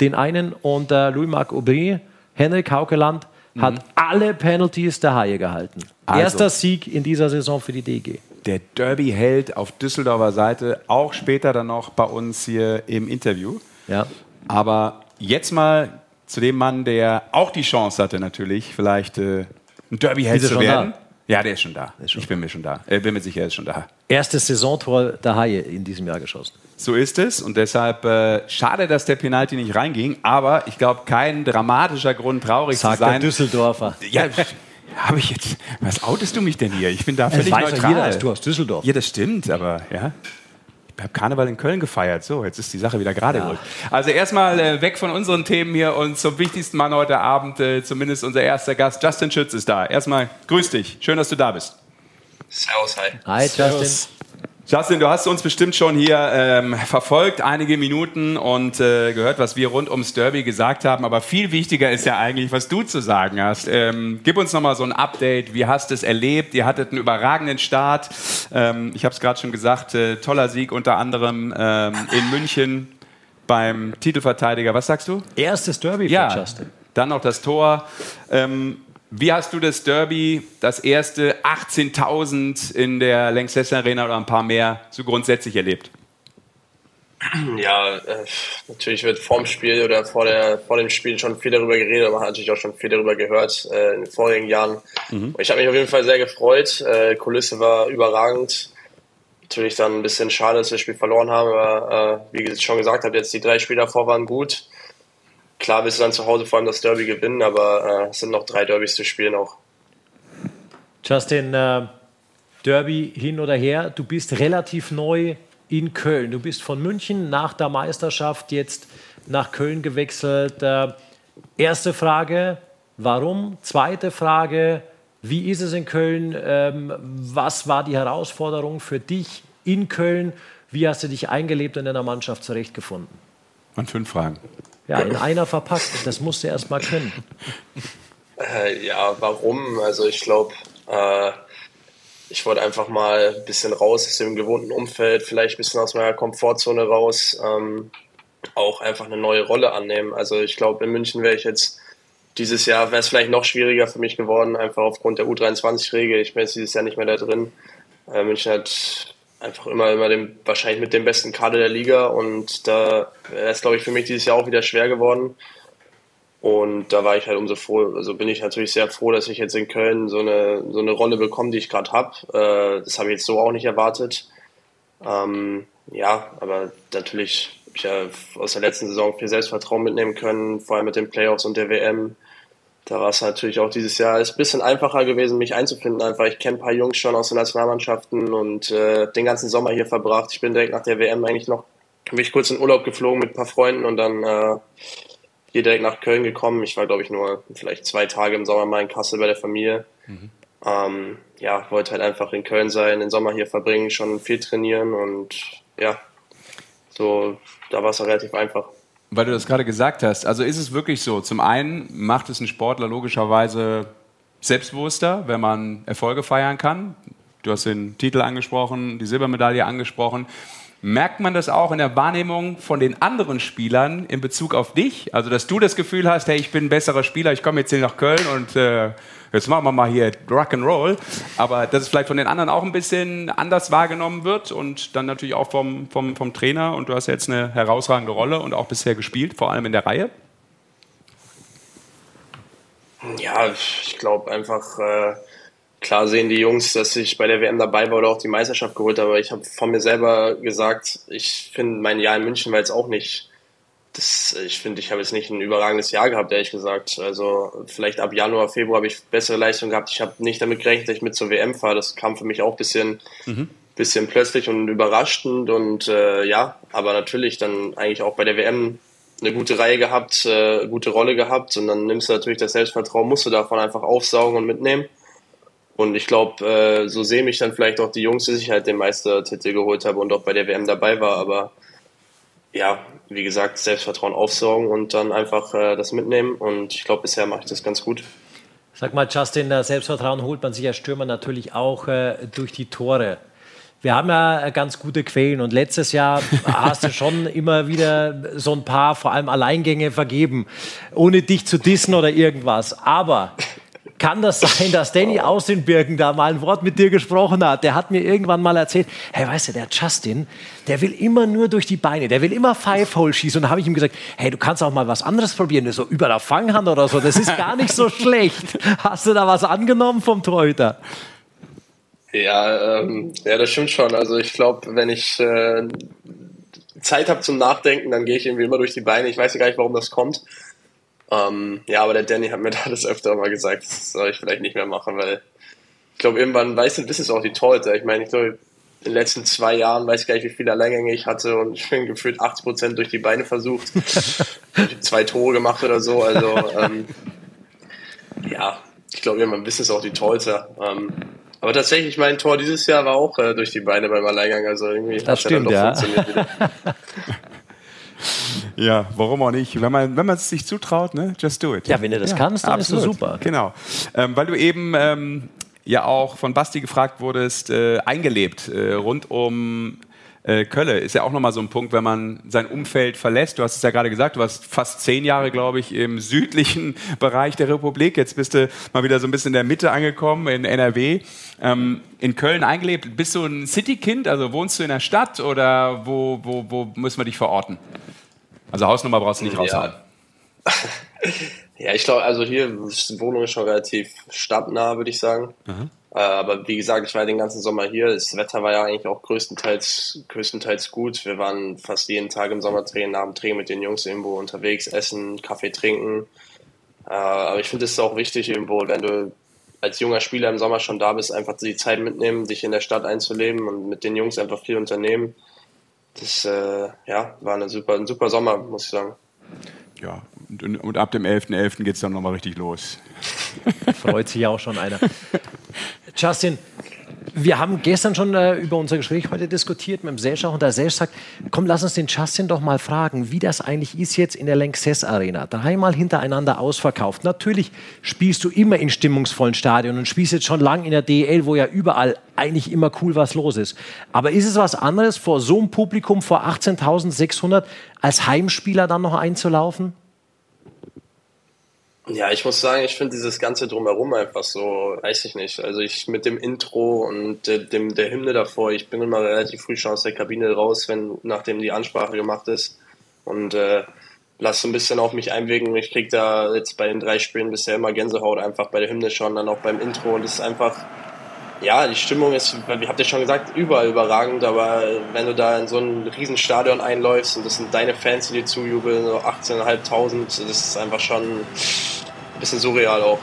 den einen und äh, Louis-Marc Aubry, Henrik Haukeland hat alle Penalties der Haie gehalten. Also. Erster Sieg in dieser Saison für die DG. der Derby-Held auf Düsseldorfer Seite, auch später dann noch bei uns hier im Interview. Ja. Aber jetzt mal zu dem Mann, der auch die Chance hatte, natürlich vielleicht äh, ein Derby-Held er zu werden. Ja, der ist schon da. ich bin mir schon da. Äh, bin mir sicher, er ist schon da. Erstes Saisontor der Haie in diesem Jahr geschossen. So ist es und deshalb äh, schade, dass der Penalty nicht reinging, aber ich glaube, kein dramatischer Grund, traurig Sagt zu der sein. Düsseldorfer. Ja, habe ich jetzt. Was outest du mich denn hier? Ich bin da völlig weiß doch neutral. jeder, du aus Düsseldorf Ja, das stimmt, aber ja. Ich habe Karneval in Köln gefeiert. So, jetzt ist die Sache wieder gerade gerückt. Also erstmal äh, weg von unseren Themen hier und zum wichtigsten Mann heute Abend, äh, zumindest unser erster Gast, Justin Schütz ist da. Erstmal grüß dich. Schön, dass du da bist. Servus, hi. Hi, Justin. Justin, du hast uns bestimmt schon hier ähm, verfolgt, einige Minuten und äh, gehört, was wir rund ums Derby gesagt haben. Aber viel wichtiger ist ja eigentlich, was du zu sagen hast. Ähm, gib uns nochmal so ein Update. Wie hast du es erlebt? Ihr hattet einen überragenden Start. Ähm, ich habe es gerade schon gesagt, äh, toller Sieg unter anderem ähm, in München beim Titelverteidiger. Was sagst du? Erstes Derby für Ja, Justin. dann noch das Tor. Ähm, wie hast du das Derby, das erste 18.000 in der Lanxess Arena oder ein paar mehr, so grundsätzlich erlebt? [CLEARS THROAT] Ja, äh, natürlich wird vorm Spiel oder vor, der, vor dem Spiel schon viel darüber geredet, aber man hat natürlich auch schon viel darüber gehört äh, in den vorigen Jahren. Ich habe mich auf jeden Fall sehr gefreut. Äh, Kulisse war überragend. Natürlich dann ein bisschen schade, dass wir das Spiel verloren haben, aber äh, wie ich schon gesagt habe, jetzt die drei Spiele davor waren gut. Klar willst du dann zu Hause vor allem das Derby gewinnen, aber äh, es sind noch drei Derbys zu spielen auch. Justin, äh, Derby hin oder her, du bist relativ neu in Köln. Du bist von München nach der Meisterschaft jetzt nach Köln gewechselt. Äh, erste Frage, warum? Zweite Frage, wie ist es in Köln? Ähm, was war die Herausforderung für dich in Köln? Wie hast du dich eingelebt und in der Mannschaft zurechtgefunden? Und fünf Fragen. Ja, in einer verpackt. Das musst du erst mal können. Äh, ja, warum? Also ich glaube, äh, ich wollte einfach mal ein bisschen raus aus dem gewohnten Umfeld, vielleicht ein bisschen aus meiner Komfortzone raus, ähm, auch einfach eine neue Rolle annehmen. Also ich glaube, in München wäre ich jetzt dieses Jahr, wäre es vielleicht noch schwieriger für mich geworden, einfach aufgrund der U23-Regel. Ich bin jetzt dieses Jahr nicht mehr da drin. Äh, München hat einfach immer, immer den, wahrscheinlich mit dem besten Kader der Liga und da es, glaube ich, für mich dieses Jahr auch wieder schwer geworden. Und da war ich halt umso froh, also bin ich natürlich sehr froh, dass ich jetzt in Köln so eine, so eine Rolle bekomme, die ich gerade habe. Äh, das habe ich jetzt so auch nicht erwartet. Ähm, ja, aber natürlich habe ich ja aus der letzten Saison viel Selbstvertrauen mitnehmen können, vor allem mit den Playoffs und der WM. Da war es natürlich auch dieses Jahr ist ein bisschen einfacher gewesen, mich einzufinden. Einfach, ich kenne ein paar Jungs schon aus den Nationalmannschaften und äh, den ganzen Sommer hier verbracht. Ich bin direkt nach der WM eigentlich noch bin ich kurz in Urlaub geflogen mit ein paar Freunden und dann äh, hier direkt nach Köln gekommen. Ich war, glaube ich, nur vielleicht zwei Tage im Sommer mal in Kassel bei der Familie. Mhm. Ähm, ja, wollte halt einfach in Köln sein, den Sommer hier verbringen, schon viel trainieren und ja, so, da war es relativ einfach. Weil du das gerade gesagt hast, also ist es wirklich so, zum einen macht es einen Sportler logischerweise selbstbewusster, wenn man Erfolge feiern kann. Du hast den Titel angesprochen, die Silbermedaille angesprochen. Merkt man das auch in der Wahrnehmung von den anderen Spielern in Bezug auf dich? Also, dass du das Gefühl hast, hey, ich bin ein besserer Spieler, ich komme jetzt hier nach Köln und äh, jetzt machen wir mal hier Rock'n'Roll. Aber dass es vielleicht von den anderen auch ein bisschen anders wahrgenommen wird und dann natürlich auch vom, vom, vom Trainer. Und du hast jetzt eine herausragende Rolle und auch bisher gespielt, vor allem in der Reihe. Ja, ich glaube einfach, äh, klar sehen die Jungs, dass ich bei der WM dabei war oder auch die Meisterschaft geholt habe. Aber ich habe von mir selber gesagt, ich finde mein Jahr in München war jetzt auch nicht. Das, ich finde, ich habe jetzt nicht ein überragendes Jahr gehabt, ehrlich gesagt. Also vielleicht ab Januar, Februar habe ich bessere Leistung gehabt. Ich habe nicht damit gerechnet, dass ich mit zur WM fahre. Das kam für mich auch ein bisschen, mhm. bisschen plötzlich und überraschend. Und äh, ja, aber natürlich dann eigentlich auch bei der WM eine gute Reihe gehabt, äh, gute Rolle gehabt und dann nimmst du natürlich das Selbstvertrauen, musst du davon einfach aufsaugen und mitnehmen. Und ich glaube, äh, so sehen mich dann vielleicht auch die Jungs, die sich halt den Meistertitel geholt haben und auch bei der WM dabei war. Aber ja, wie gesagt, Selbstvertrauen aufsaugen und dann einfach äh, das mitnehmen. Und ich glaube, bisher mache ich das ganz gut. Sag mal, Justin, Selbstvertrauen holt man sich als Stürmer natürlich auch äh, durch die Tore. Wir haben ja ganz gute Quellen und letztes Jahr [LAUGHS] hast du schon immer wieder so ein paar, vor allem Alleingänge vergeben, ohne dich zu dissen oder irgendwas. Aber kann das sein, dass Danny aus den Birken da mal ein Wort mit dir gesprochen hat? Der hat mir irgendwann mal erzählt, hey, weißt du, der Justin, der will immer nur durch die Beine, der will immer Five-Hole schießen. Und da habe ich ihm gesagt, hey, du kannst auch mal was anderes probieren, so über der Fanghand oder so, das ist gar nicht so schlecht. Hast du da was angenommen vom Torhüter? Ja, ähm, ja, das stimmt schon. Also ich glaube, wenn ich äh, Zeit habe zum Nachdenken, dann gehe ich irgendwie immer durch die Beine. Ich weiß ja gar nicht, warum das kommt. Ähm, ja, aber der Danny hat mir [LAUGHS] da das öfter mal gesagt, das soll ich vielleicht nicht mehr machen, weil ich glaube, irgendwann weiß du, wissen es auch die Torhüter. Ich meine, ich glaube, in den letzten zwei Jahren weiß ich gar nicht, wie viele Alleingänge ich hatte und ich bin gefühlt 80 Prozent durch die Beine versucht. [LAUGHS] zwei Tore gemacht oder so. Also ähm, ja, ich glaube, irgendwann wissen es auch die Torhüter. Ähm, aber tatsächlich, mein Tor dieses Jahr war auch äh, durch die Beine beim Alleingang. Also irgendwie das stimmt, ja. [LAUGHS] ja, warum auch nicht? Wenn man, wenn man es sich zutraut, ne? just do it. Ja, wenn du das ja, kannst, dann absolut. ist es super. Genau. Ähm, weil du eben ähm, ja auch von Basti gefragt wurdest, äh, eingelebt äh, rund um äh, Kölle ist ja auch nochmal so ein Punkt, wenn man sein Umfeld verlässt. Du hast es ja gerade gesagt, du warst fast zehn Jahre, glaube ich, im südlichen [LAUGHS] Bereich der Republik. Jetzt bist du mal wieder so ein bisschen in der Mitte angekommen, in NRW. Ähm, in Köln eingelebt. Bist du ein Citykind? Also wohnst du in der Stadt oder wo, wo, wo müssen wir dich verorten? Also Hausnummer brauchst du nicht raushauen. Ja. [LAUGHS] ja, ich glaube, also hier, die Wohnung ist schon relativ stadtnah, würde ich sagen. Mhm. Aber wie gesagt, ich war den ganzen Sommer hier. Das Wetter war ja eigentlich auch größtenteils, größtenteils gut. Wir waren fast jeden Tag im Sommertraining, nach dem Training mit den Jungs irgendwo unterwegs, essen, Kaffee trinken. Äh, aber ich finde es auch wichtig irgendwo, wenn du als junger Spieler im Sommer schon da bist, einfach die Zeit mitnehmen, dich in der Stadt einzuleben und mit den Jungs einfach viel unternehmen. Das äh, ja, war eine super, ein super Sommer, muss ich sagen. Ja, und, und ab dem 11.11. .11. geht es dann nochmal richtig los. [LAUGHS] Freut sich auch schon einer. Justin, wir haben gestern schon äh, über unser Gespräch heute diskutiert mit dem Serge und der Serge sagt, komm, lass uns den Justin doch mal fragen, wie das eigentlich ist jetzt in der Lanxess Arena. Dreimal hintereinander ausverkauft. Natürlich spielst du immer in stimmungsvollen Stadien und spielst jetzt schon lang in der DL, wo ja überall eigentlich immer cool was los ist. Aber ist es was anderes, vor so einem Publikum, vor 18.600 als Heimspieler dann noch einzulaufen? Ja, ich muss sagen, ich finde dieses ganze drumherum einfach so, weiß ich nicht. Also ich mit dem Intro und dem der Hymne davor, ich bin immer relativ früh schon aus der Kabine raus, wenn nachdem die Ansprache gemacht ist und äh, lass so ein bisschen auf mich einwirken. Ich krieg da jetzt bei den drei Spielen bisher immer Gänsehaut einfach bei der Hymne schon, dann auch beim Intro und es ist einfach ja, die Stimmung ist, wie habt ihr schon gesagt, überall überragend, aber wenn du da in so ein Riesenstadion einläufst und das sind deine Fans, die dir zujubeln, so 18.500, das ist einfach schon ein bisschen surreal auch.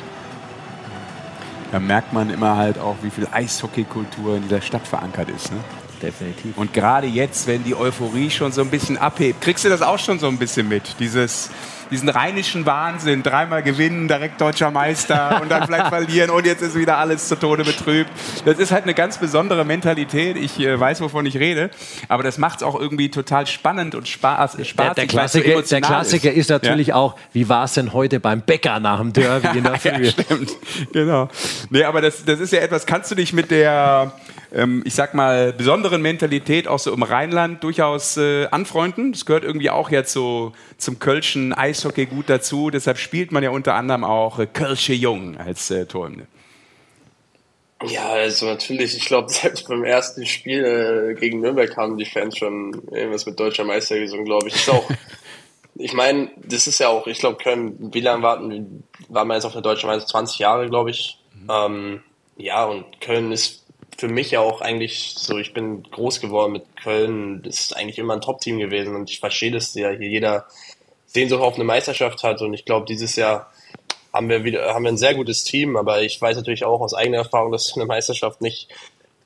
Da merkt man immer halt auch, wie viel Eishockeykultur in dieser Stadt verankert ist. Ne? definitiv. Und gerade jetzt, wenn die Euphorie schon so ein bisschen abhebt, kriegst du das auch schon so ein bisschen mit? Dieses, diesen rheinischen Wahnsinn, dreimal gewinnen, direkt deutscher Meister [LAUGHS] und dann vielleicht verlieren und jetzt ist wieder alles zu Tode betrübt. Das ist halt eine ganz besondere Mentalität. Ich äh, weiß, wovon ich rede, aber das macht es auch irgendwie total spannend und Spaß. Spaß der, der, Klassiker, der Klassiker ist, ist natürlich ja? auch, wie war es denn heute beim Bäcker nach dem Derby in der [LAUGHS] Früh? ja, stimmt, genau. Nee, aber das, das ist ja etwas, kannst du dich mit der ähm, ich sag mal, besonderen Mentalität auch so im Rheinland durchaus äh, anfreunden. Das gehört irgendwie auch jetzt so zum Kölschen Eishockey gut dazu. Deshalb spielt man ja unter anderem auch äh, Kölsche Jung als äh, Torhymne. Ja, also natürlich, ich glaube, [LAUGHS] selbst beim ersten Spiel äh, gegen Nürnberg haben die Fans schon irgendwas mit deutscher Meister gesungen, glaube ich. Ist auch, [LAUGHS] ich meine, das ist ja auch, ich glaube, Köln, wie lange warten, waren wir jetzt auf der deutschen Meister? 20 Jahre, glaube ich. Mhm. Ähm, ja, und Köln ist für mich ja auch eigentlich so, ich bin groß geworden mit Köln, das ist eigentlich immer ein Top-Team gewesen und ich verstehe, dass ja hier jeder Sehnsucht auf eine Meisterschaft hat und ich glaube, dieses Jahr haben wir wieder, haben wir ein sehr gutes Team, aber ich weiß natürlich auch aus eigener Erfahrung, dass eine Meisterschaft nicht,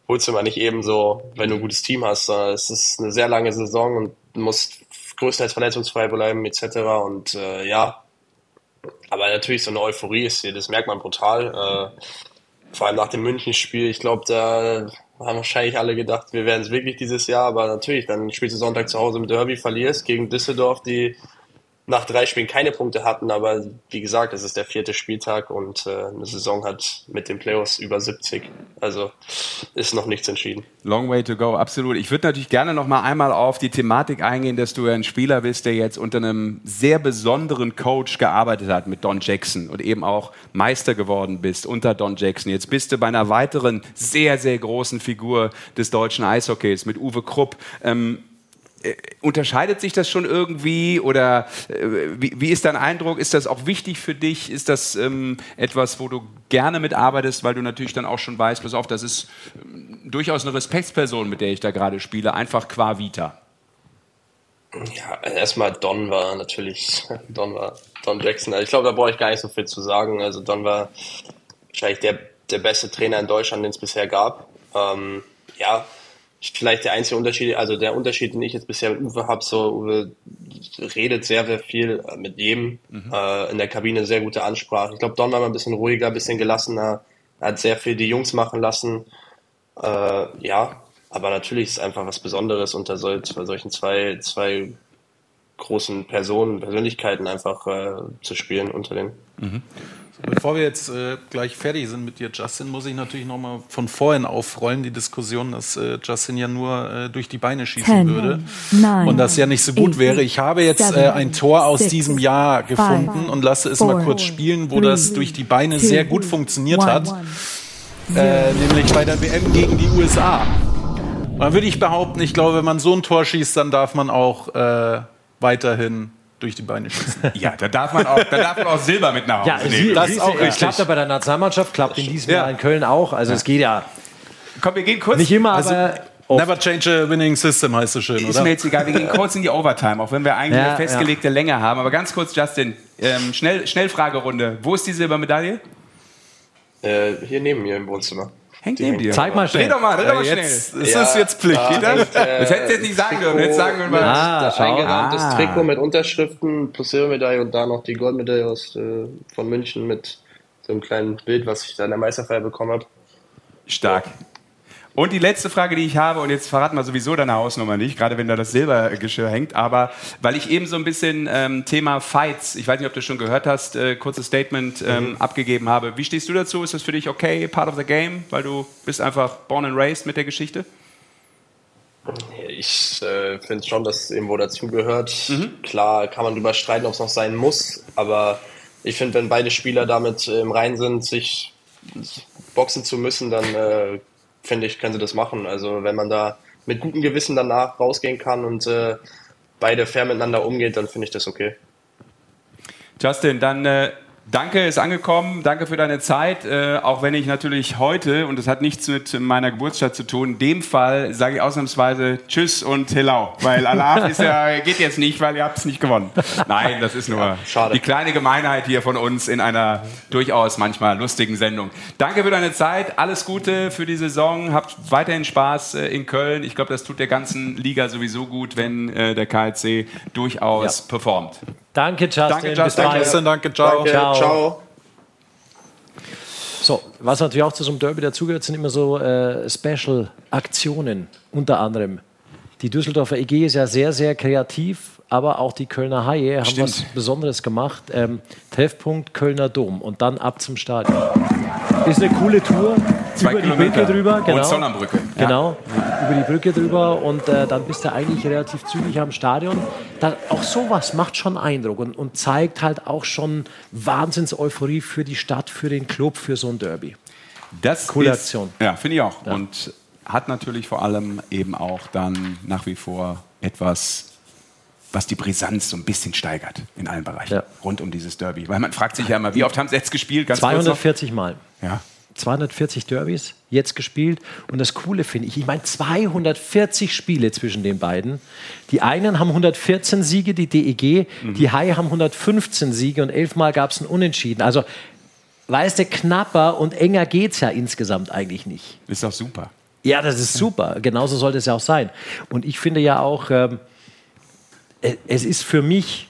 holst du mal nicht eben so, wenn du ein gutes Team hast, es ist eine sehr lange Saison und musst größtenteils verletzungsfrei bleiben etc. und äh, ja, aber natürlich so eine Euphorie ist hier, das merkt man brutal. Äh, vor allem nach dem München-Spiel, ich glaube, da haben wahrscheinlich alle gedacht, wir werden es wirklich dieses Jahr, aber natürlich, dann spielst du Sonntag zu Hause mit Derby, verlierst gegen Düsseldorf, die nach drei Spielen keine Punkte hatten, aber wie gesagt, es ist der vierte Spieltag und äh, eine Saison hat mit den Playoffs über 70. Also ist noch nichts entschieden. Long way to go, absolut. Ich würde natürlich gerne noch mal einmal auf die Thematik eingehen, dass du ein Spieler bist, der jetzt unter einem sehr besonderen Coach gearbeitet hat mit Don Jackson und eben auch Meister geworden bist unter Don Jackson. Jetzt bist du bei einer weiteren sehr, sehr großen Figur des deutschen Eishockeys mit Uwe Krupp. Ähm, äh, unterscheidet sich das schon irgendwie oder äh, wie, wie, ist dein Eindruck? Ist das auch wichtig für dich? Ist das ähm, etwas, wo du gerne mitarbeitest, weil du natürlich dann auch schon weißt, pass auf, das ist ähm, durchaus eine Respektsperson, mit der ich da gerade spiele, einfach qua Vita? Ja, erstmal Don war natürlich, [LAUGHS] Don war Don Jackson. Also ich glaube, da brauche ich gar nicht so viel zu sagen. Also Don war wahrscheinlich der, der beste Trainer in Deutschland, den es bisher gab. Ähm, ja, vielleicht der einzige Unterschied, also der Unterschied, den ich jetzt bisher mit Uwe habe, so Uwe redet sehr, sehr viel mit jedem, mhm. äh, in der Kabine sehr gute Ansprache. Ich glaube, Don war mal ein bisschen ruhiger, ein bisschen gelassener, er hat sehr viel die Jungs machen lassen. Äh, ja, aber natürlich ist es einfach was Besonderes unter bei solchen zwei, zwei großen Personen, Persönlichkeiten einfach äh, zu spielen unter den. Mhm. Bevor wir jetzt äh, gleich fertig sind mit dir, Justin, muss ich natürlich nochmal von vorhin aufrollen, die Diskussion, dass äh, Justin ja nur äh, durch die Beine schießen Ten, würde nine, und das ja nicht so gut eight, wäre. Ich habe jetzt seven, äh, ein Tor aus six, diesem Jahr gefunden five, und lasse es four, mal kurz spielen, wo three, das durch die Beine two, sehr gut funktioniert one, hat, one, äh, nämlich bei der WM gegen die USA. Und dann würde ich behaupten, ich glaube, wenn man so ein Tor schießt, dann darf man auch äh, weiterhin durch die Beine schießen. [LAUGHS] Ja, da darf man auch, da darf man auch Silber mit nach Hause ja, nehmen. Das ist auch richtig. Klappt ja bei der Nationalmannschaft, klappt in diesem ja. Jahr in Köln auch. Also ja. es geht ja. Komm, wir gehen kurz. Nicht immer, also, aber. Oft. Never change a winning system heißt so schön, ist oder? Ist mir jetzt egal. Wir gehen kurz in die Overtime, auch wenn wir eigentlich ja, eine festgelegte Länge haben. Aber ganz kurz, Justin, ähm, schnell, Schnellfragerunde. Wo ist die Silbermedaille? Äh, hier neben mir im Wohnzimmer. Hängt neben dir. Zeig mal schnell. Dreh doch mal, dreh doch mal schnell. Jetzt, ist ja, jetzt Pflicht. Da das, äh, das hättest du jetzt nicht sagen dürfen. Jetzt sagen wir mal. Ah, das eingerahmtes ah. Trikot mit Unterschriften, plus Silbermedaille und da noch die Goldmedaille aus, äh, von München mit so einem kleinen Bild, was ich da in der Meisterfeier bekommen habe. Stark. Und die letzte Frage, die ich habe, und jetzt verraten wir sowieso deine Hausnummer nicht, gerade wenn da das Silbergeschirr hängt, aber weil ich eben so ein bisschen ähm, Thema Fights, ich weiß nicht, ob du schon gehört hast, äh, kurzes Statement ähm, mhm. abgegeben habe. Wie stehst du dazu? Ist das für dich okay, part of the game, weil du bist einfach born and raised mit der Geschichte? Ich äh, finde schon, dass es irgendwo dazugehört. Mhm. Klar kann man darüber streiten, ob es noch sein muss, aber ich finde, wenn beide Spieler damit äh, im Reinen sind, sich boxen zu müssen, dann äh, finde ich, können sie das machen. Also wenn man da mit gutem Gewissen danach rausgehen kann und äh, beide fair miteinander umgeht, dann finde ich das okay. Justin, dann äh, Danke, ist angekommen. Danke für deine Zeit. Äh, auch wenn ich natürlich heute, und das hat nichts mit meiner Geburtsstadt zu tun, in dem Fall sage ich ausnahmsweise Tschüss und Hello. Weil Allah ist ja, geht jetzt nicht, weil ihr habt es nicht gewonnen. Nein, das ist nur ja, die kleine Gemeinheit hier von uns in einer durchaus manchmal lustigen Sendung. Danke für deine Zeit. Alles Gute für die Saison. Habt weiterhin Spaß äh, in Köln. Ich glaube, das tut der ganzen Liga sowieso gut, wenn äh, der KLC durchaus ja. performt. Danke, Justin. Danke, Justin. Danke, Justin. Danke, ciao. Danke. ciao. Ciao. So, was natürlich auch zu so einem Derby dazugehört, sind immer so äh, Special-Aktionen, unter anderem. Die Düsseldorfer EG ist ja sehr, sehr kreativ, aber auch die Kölner Haie haben Stimmt. was Besonderes gemacht. Ähm, Treffpunkt Kölner Dom und dann ab zum Stadion. Ist eine coole Tour. Zwei über Kilometer. die Brücke drüber. Genau. Und Sonnenbrücke. Ja. Genau, über die Brücke drüber und äh, dann bist du eigentlich relativ zügig am Stadion. Da, auch sowas macht schon Eindruck und, und zeigt halt auch schon Wahnsinns-Euphorie für die Stadt, für den Club, für so ein Derby. Das Coole ist, Aktion. Ja, finde ich auch. Ja. Und hat natürlich vor allem eben auch dann nach wie vor etwas was die Brisanz so ein bisschen steigert in allen Bereichen ja. rund um dieses Derby. Weil man fragt sich ja immer, wie oft haben sie jetzt gespielt? Ganz 240 Mal. Ja. 240 Derbys jetzt gespielt. Und das Coole finde ich, ich meine 240 Spiele zwischen den beiden. Die einen haben 114 Siege, die DEG, mhm. die Hai haben 115 Siege und elfmal gab es ein Unentschieden. Also weißt du, knapper und enger geht es ja insgesamt eigentlich nicht. Ist doch super. Ja, das ist super. Genauso sollte es ja auch sein. Und ich finde ja auch, ähm, es ist für mich,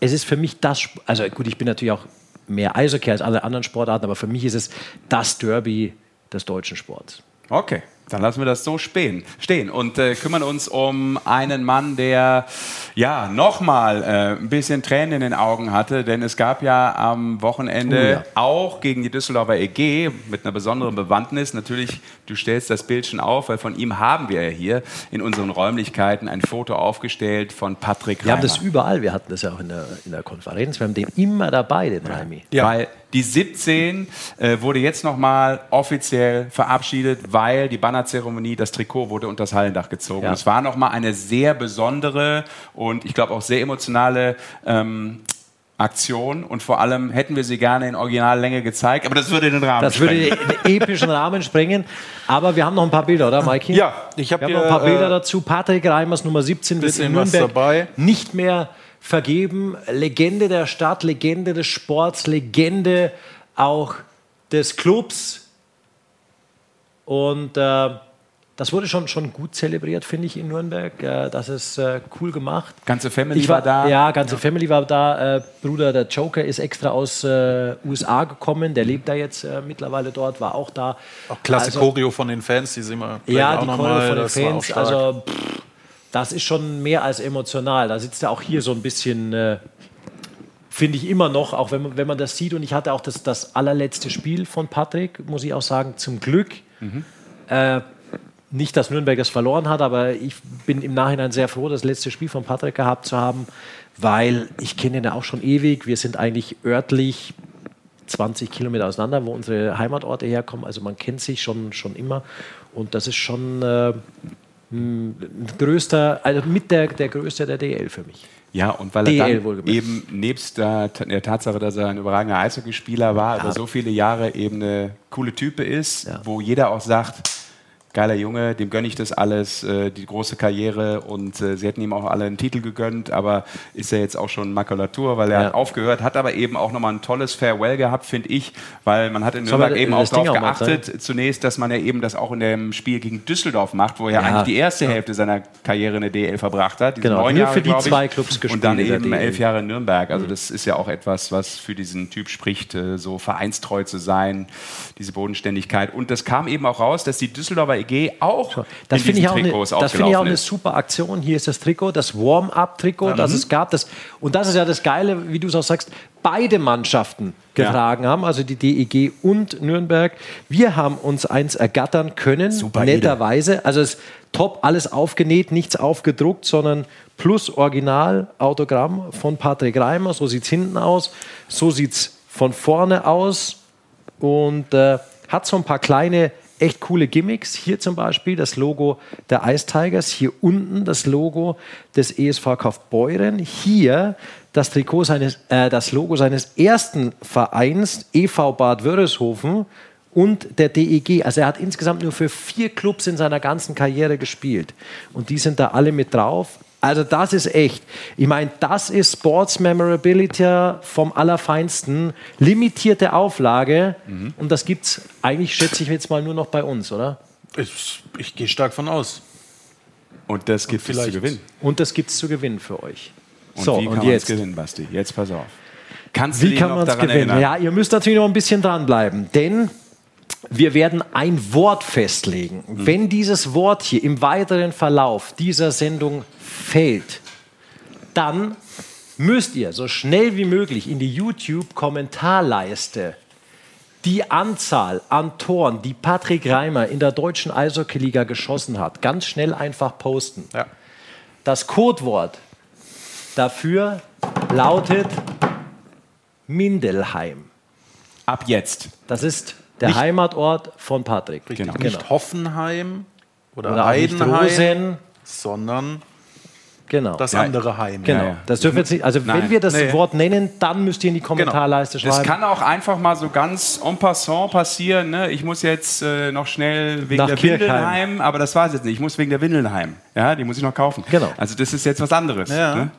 es ist für mich das, also gut, ich bin natürlich auch mehr Eishockey als alle anderen Sportarten, aber für mich ist es das Derby des deutschen Sports. Okay. Dann lassen wir das so stehen, stehen und äh, kümmern uns um einen Mann, der ja nochmal äh, ein bisschen Tränen in den Augen hatte, denn es gab ja am Wochenende oh ja. auch gegen die Düsseldorfer EG mit einer besonderen Bewandtnis. Natürlich, du stellst das Bild schon auf, weil von ihm haben wir ja hier in unseren Räumlichkeiten ein Foto aufgestellt von Patrick Reimer. Wir haben das überall, wir hatten das ja auch in der, in der Konferenz, wir haben den immer dabei, den Reimi. Ja. Weil die 17 äh, wurde jetzt nochmal offiziell verabschiedet, weil die Bannerzeremonie, das Trikot wurde unter das Hallendach gezogen. Ja. Es war nochmal eine sehr besondere und ich glaube auch sehr emotionale ähm, Aktion und vor allem hätten wir sie gerne in Originallänge gezeigt, aber das würde den Rahmen das sprengen. Das würde den epischen Rahmen sprengen, aber wir haben noch ein paar Bilder, oder Mikey? Ja, ich habe hab noch ein paar Bilder äh, dazu. Patrick Reimers Nummer 17 wird in Nürnberg dabei. nicht mehr vergeben. Legende der Stadt, Legende des Sports, Legende auch des Clubs. Und äh, das wurde schon, schon gut zelebriert, finde ich, in Nürnberg. Äh, das ist äh, cool gemacht. Ganze Family war, war, da. Ja, ganze ja. Family war da. Äh, Bruder, der Joker, ist extra aus äh, USA gekommen. Der lebt da jetzt äh, mittlerweile dort, war auch da. Auch klasse also, Choreo von den Fans, die sind wir Ja, die Choreo von den Fans. Also, pff, das ist schon mehr als emotional. Da sitzt er auch hier so ein bisschen, äh, finde ich immer noch, auch wenn man, wenn man das sieht. Und ich hatte auch das, das allerletzte Spiel von Patrick, muss ich auch sagen, zum Glück. Mhm. Äh, nicht, dass Nürnberg es verloren hat, aber ich bin im Nachhinein sehr froh, das letzte Spiel von Patrick gehabt zu haben, weil ich kenne ihn ja auch schon ewig. Wir sind eigentlich örtlich 20 Kilometer auseinander, wo unsere Heimatorte herkommen. Also man kennt sich schon, schon immer. Und das ist schon äh, größter, also mit der, der größte der DL für mich. Ja, und weil er dann eben nebst der, der, Tatsache, dass er ein überragender Eishockeyspieler war, ja. über so viele Jahre eben eine coole Type ist, ja. wo jeder auch sagt, geiler Junge, dem gönne ich das alles, äh, die große Karriere und äh, sie hätten ihm auch alle einen Titel gegönnt, aber ist er jetzt auch schon Makulatur, weil er ja. hat aufgehört, hat aber eben auch nochmal ein tolles Farewell gehabt, finde ich, weil man hat in Nürnberg eben auch darauf geachtet, macht, zunächst, dass man ja eben das auch in dem Spiel gegen Düsseldorf macht, wo er ja. eigentlich die erste Hälfte seiner Karriere in der DL verbracht hat. Diese genau, neun Jahre, für die zwei Clubs gespielt. Und dann eben elf Jahre in Nürnberg. Also mhm. das ist ja auch etwas, was für diesen Typ spricht, äh, so vereinstreu zu sein, diese Bodenständigkeit. Und das kam eben auch raus, dass die Düsseldorfer EG auch das finde ich auch, das find ich auch eine super Aktion. Hier ist das Trikot, das Warm-up-Trikot, ja, das mhm. es gab. Das, und das ist ja das Geile, wie du es auch sagst, beide Mannschaften getragen ja. haben, also die DEG und Nürnberg. Wir haben uns eins ergattern können, super netterweise. Also es top, alles aufgenäht, nichts aufgedruckt, sondern plus Original-Autogramm von Patrick Reimer. So sieht es hinten aus, so sieht es von vorne aus und äh, hat so ein paar kleine echt coole Gimmicks. Hier zum Beispiel das Logo der Ice Tigers, hier unten das Logo des ESV Kaufbeuren, hier das Trikot seines, äh, das Logo seines ersten Vereins, EV Bad Wörishofen und der DEG. Also er hat insgesamt nur für vier Clubs in seiner ganzen Karriere gespielt. Und die sind da alle mit drauf. Also das ist echt. Ich meine, das ist Sports Memorability vom Allerfeinsten. Limitierte Auflage. Mhm. Und das gibt es eigentlich, schätze ich jetzt mal, nur noch bei uns, oder? Ich, ich gehe stark von aus. Und das gibt es zu gewinnen. Und das gibt es zu gewinnen für euch. Und so, wie kann und jetzt gewinnen, Basti? Jetzt pass auf. Kannst wie kann man es gewinnen? Erinnern? Ja, ihr müsst natürlich noch ein bisschen dranbleiben, denn wir werden ein Wort festlegen. Mhm. Wenn dieses Wort hier im weiteren Verlauf dieser Sendung fällt, dann müsst ihr so schnell wie möglich in die YouTube-Kommentarleiste die Anzahl an Toren, die Patrick Reimer in der deutschen Eishockeyliga geschossen hat, ganz schnell einfach posten. Ja. Das Codewort dafür lautet Mindelheim. Ab jetzt. Das ist der nicht, Heimatort von Patrick. Richtig, genau. Nicht Hoffenheim oder, oder Heidenheim, sondern Genau. Das andere Heim. Genau. Ja, Das dürfen wir jetzt nicht, also Nein. wenn wir das nee. Wort nennen, dann müsst ihr in die genau. Kommentarleiste genau. schreiben. Das kann auch einfach mal so ganz en passant passieren. Ne? Ich muss jetzt äh, noch schnell wegen Nach der Kirchheim. Aber das war es jetzt nicht. Ich muss wegen der Windelheim. Ja, die muss ich noch kaufen. Genau. Also das ist jetzt was anderes. Ja. Ne?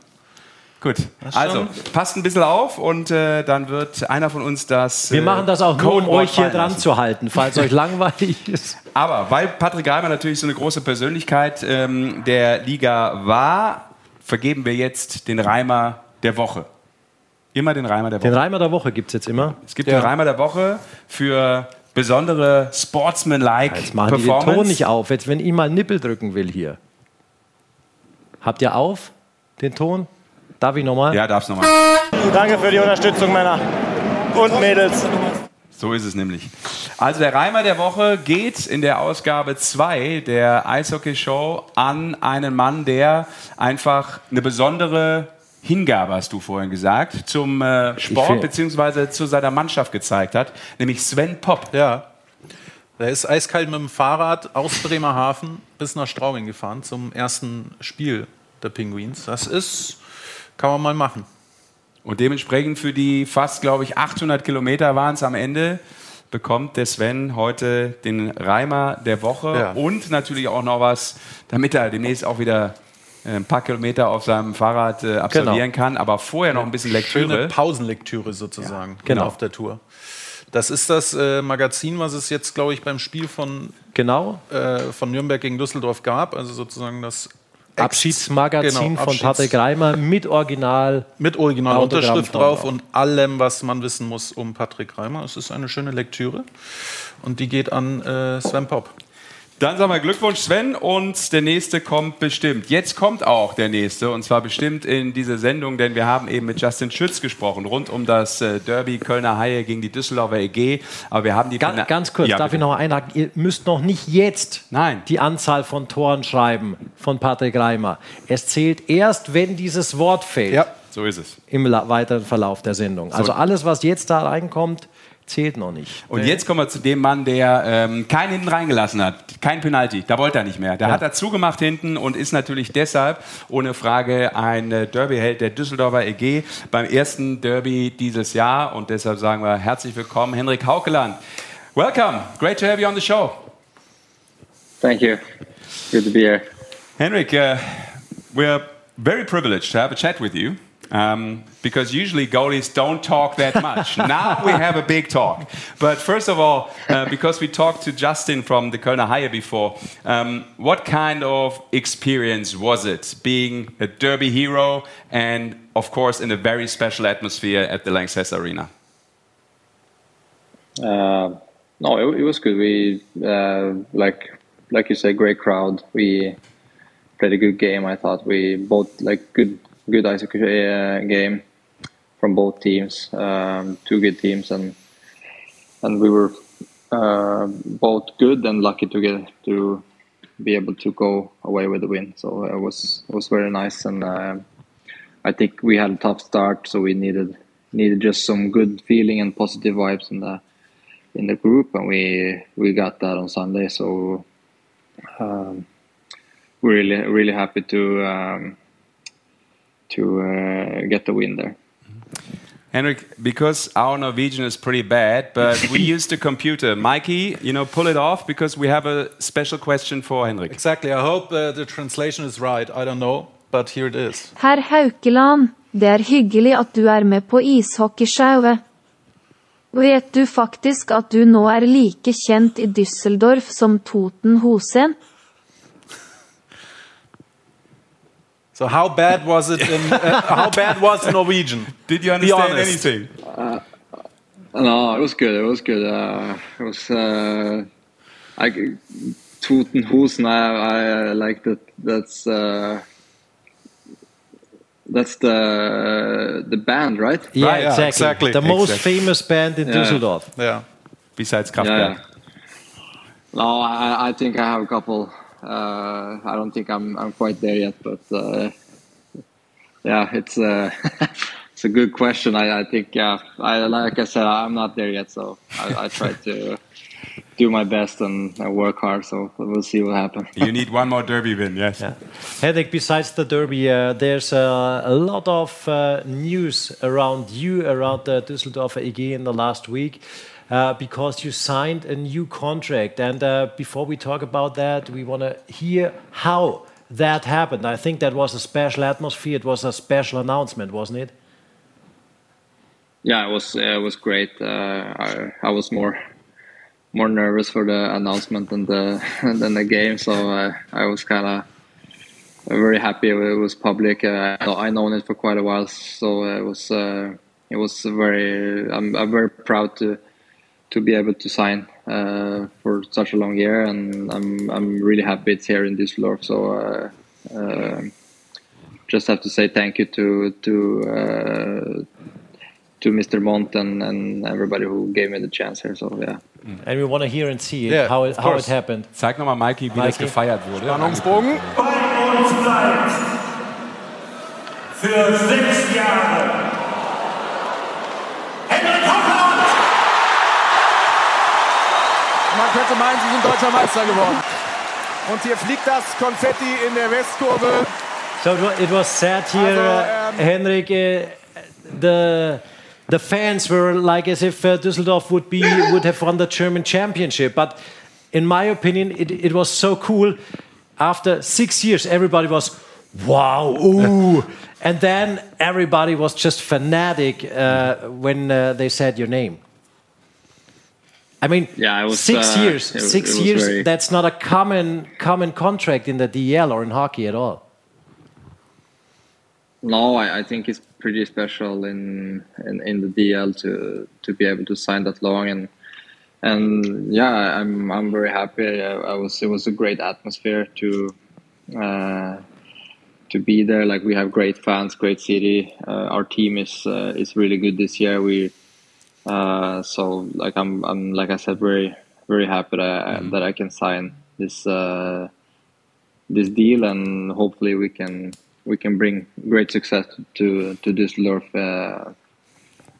Gut, also passt ein bisschen auf und äh, dann wird einer von uns das. Wir äh, machen das auch nur, um euch hier dran zu halten, falls euch [LAUGHS] langweilig ist. Aber weil Patrick Reimer natürlich so eine große Persönlichkeit ähm, der Liga war, vergeben wir jetzt den Reimer der Woche. Immer den Reimer der Woche. Den Reimer der Woche gibt es jetzt immer. Es gibt ja. den Reimer der Woche für besondere Sportsman-like Jetzt machen Performance. die den Ton nicht auf, jetzt wenn ich mal Nippel drücken will hier. Habt ihr auf den Ton? Darf ich nochmal? Ja, darfst nochmal. Danke für die Unterstützung, Männer und Mädels. So ist es nämlich. Also der Reimer der Woche geht in der Ausgabe 2 der Eishockey-Show an einen Mann, der einfach eine besondere Hingabe, hast du vorhin gesagt, zum äh, Sport bzw. zu seiner Mannschaft gezeigt hat, nämlich Sven Popp. Ja. Der ist eiskalt mit dem Fahrrad aus Bremerhaven bis nach Straubing gefahren zum ersten Spiel der Penguins. Das ist kann man mal machen. Und dementsprechend für die fast, glaube ich, 800 Kilometer waren es am Ende, bekommt der Sven heute den Reimer der Woche ja. und natürlich auch noch was, damit er demnächst auch wieder äh, ein paar Kilometer auf seinem Fahrrad äh, absolvieren genau. kann, aber vorher noch ein bisschen Lektüre. Schöne Pausenlektüre sozusagen ja, genau. auf der Tour. Das ist das äh, Magazin, was es jetzt, glaube ich, beim Spiel von, genau. äh, von Nürnberg gegen Düsseldorf gab. Also sozusagen das Abschiedsmagazin genau, Abschieds von Patrick Reimer mit Original. Mit Originalunterschrift drauf und allem, was man wissen muss um Patrick Reimer. Es ist eine schöne Lektüre und die geht an äh, Sven Pop. Dann sagen wir Glückwunsch, Sven. Und der nächste kommt bestimmt. Jetzt kommt auch der nächste. Und zwar bestimmt in diese Sendung, denn wir haben eben mit Justin Schütz gesprochen, rund um das äh, Derby Kölner Haie gegen die Düsseldorfer EG. Aber wir haben die. Ganz, ganz kurz, ja, darf bitte. ich noch einhaken? Ihr müsst noch nicht jetzt Nein. die Anzahl von Toren schreiben von Patrick Reimer. Es zählt erst, wenn dieses Wort fällt. Ja, so ist es. Im weiteren Verlauf der Sendung. Also alles, was jetzt da reinkommt, zählt noch nicht. Und jetzt kommen wir zu dem Mann, der ähm, keinen hinten reingelassen hat. Kein Penalty. Da wollte er nicht mehr. Da ja. hat er zugemacht hinten und ist natürlich deshalb ohne Frage ein äh, Derby-Held der Düsseldorfer EG beim ersten Derby dieses Jahr. Und deshalb sagen wir herzlich willkommen, Henrik Haukeland. Welcome. Great to have you on the show. Thank you. Good to be here. Henrik, uh, we're very privileged to have a chat with you. Um, because usually goalies don't talk that much. [LAUGHS] now we have a big talk. But first of all, uh, because we talked to Justin from the Kölner Haie before, um, what kind of experience was it being a derby hero and, of course, in a very special atmosphere at the Lanxess Arena? Uh, no, it, it, was good. We uh, like like you said, great crowd. We played a good game. I thought we both like good good hockey uh, game from both teams, um, two good teams, and and we were uh, both good and lucky to get to be able to go away with the win. So it was it was very nice, and uh, I think we had a tough start, so we needed needed just some good feeling and positive vibes in the in the group, and we we got that on Sunday. So um, we're really really happy to. Um, to uh, get the win there. Henrik, because our Norwegian is pretty bad, but we [LAUGHS] used a computer. Mikey, you know, pull it off because we have a special question for Henrik. Exactly. I hope uh, the translation is right. I don't know, but here it is. Herr Haukeland, det er hyggelig at du er med på ishockeyshowet. Vet du faktisk at du nå er like kjent i Düsseldorf som Toten Hosen? So how bad was it? In, uh, how bad was Norwegian? Did you understand anything? Uh, no, it was good. It was good. Uh, it was uh, I Totenhusen. I, I like that. That's uh, that's the the band, right? Yeah, Right, yeah, exactly. exactly. The most Exactly. famous band in Yeah. Düsseldorf. Yeah. Besides Yeah. Kraftwerk. No, I, I think I have a couple. Uh, I don't think I'm I'm quite there yet, but uh, yeah, it's uh, [LAUGHS] it's a good question. I, I think yeah, I like I said, I'm not there yet, so I, I try to do my best and, and work hard. So we'll see what happens. You need one more derby win, yes. Yeah. Henrik, besides the derby, uh, there's uh, a lot of uh, news around you, around the Düsseldorf EG in the last week, uh, because you signed a new contract. And uh, before we talk about that, we want to hear how that happened. I think that was a special atmosphere. It was a special announcement, wasn't it? Yeah, it was it was great. Uh, I, I was more more nervous for the announcement than the [LAUGHS] than the game, so uh, I was kind of very happy it was public. Uh, I known it for quite a while, so it was uh, it was very. I'm, I'm very proud to to be able to sign uh, for such a long year, and I'm I'm really happy it's here in Düsseldorf. So. Uh, uh, just have to say thank you to to uh, to Mr. Mont and, and everybody who gave me the chance here. So yeah. And we want to hear and see it, Yeah, how, it, how it happened. Zeig nochmal Mikey, wie das gefeiert wurde. Spannungsbogen. Bei uns bleibt für sechs Jahre Henrik Hockland! Man könnte meinen, sie sind deutscher Meister geworden. Und hier fliegt das Konfetti in der Westkurve. So it was sad here, Also, uh, Henrik. Uh, the the fans were like as if uh, Düsseldorf would be would have won the German championship. But in my opinion, it, it was so cool. After six years, everybody was wow, ooh, [LAUGHS] and then everybody was just fanatic uh, when uh, they said your name. I mean, Yeah, was, six uh, years. it- six it years. very- That's not a common common contract in the DL or in hockey at all. No, I, I think it's pretty special in, in in the DL to to be able to sign that long and and yeah, I'm I'm very happy. I, I was it was a great atmosphere to uh, to be there. Like we have great fans, great city. Uh, our team is uh, is really good this year. We uh, so like I'm I'm like I said very very happy that I, that I can sign this uh, this deal and hopefully we can we can bring great success to to Düsseldorf uh,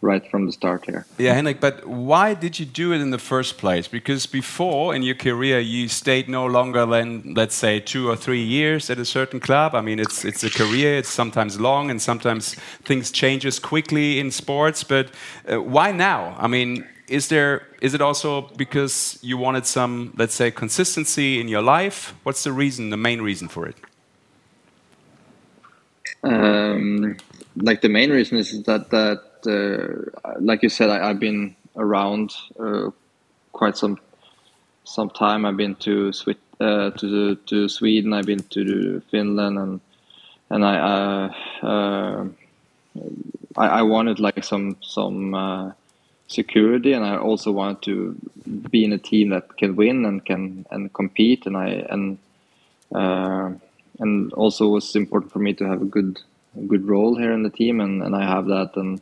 right from the start here. Yeah, Henrik, but why did you do it in the first place? Because before in your career you stayed no longer than let's say two or three years at a certain club. I mean, it's it's a career. It's sometimes long and sometimes things changes quickly in sports. But uh, why now? I mean, is there is it also because you wanted some let's say consistency in your life? What's the reason? The main reason for it? Um, like the main reason is that that uh, like you said, I, I've been around uh, quite some some time. I've been to Swi- uh, to to Sweden. I've been to Finland, and and I uh, uh, I, I wanted like some some uh, security, and I also wanted to be in a team that can win and can and compete, and I and. And also was important for me to have a good good role here in the team and, and I have that and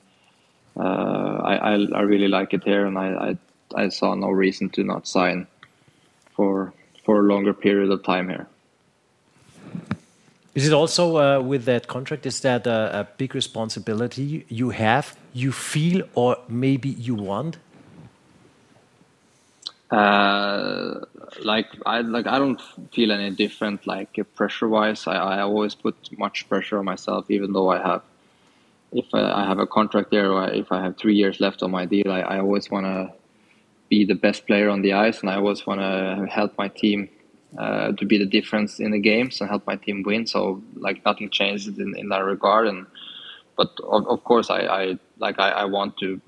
I, I I really like it here and I, I I saw no reason to not sign for for a longer period of time here. Is it also uh, with that contract? Is that a, a big responsibility you have, you feel, or maybe you want? Uh, like I like I don't feel any different like pressure wise. I, I always put much pressure on myself, even though I have if I, I have a contract there or if I have three years left on my deal. I, I always want to be the best player on the ice, and I always want to help my team uh, to be the difference in the games and help my team win. So like nothing changes in, in that regard. And but of, of course I, I like I, I want to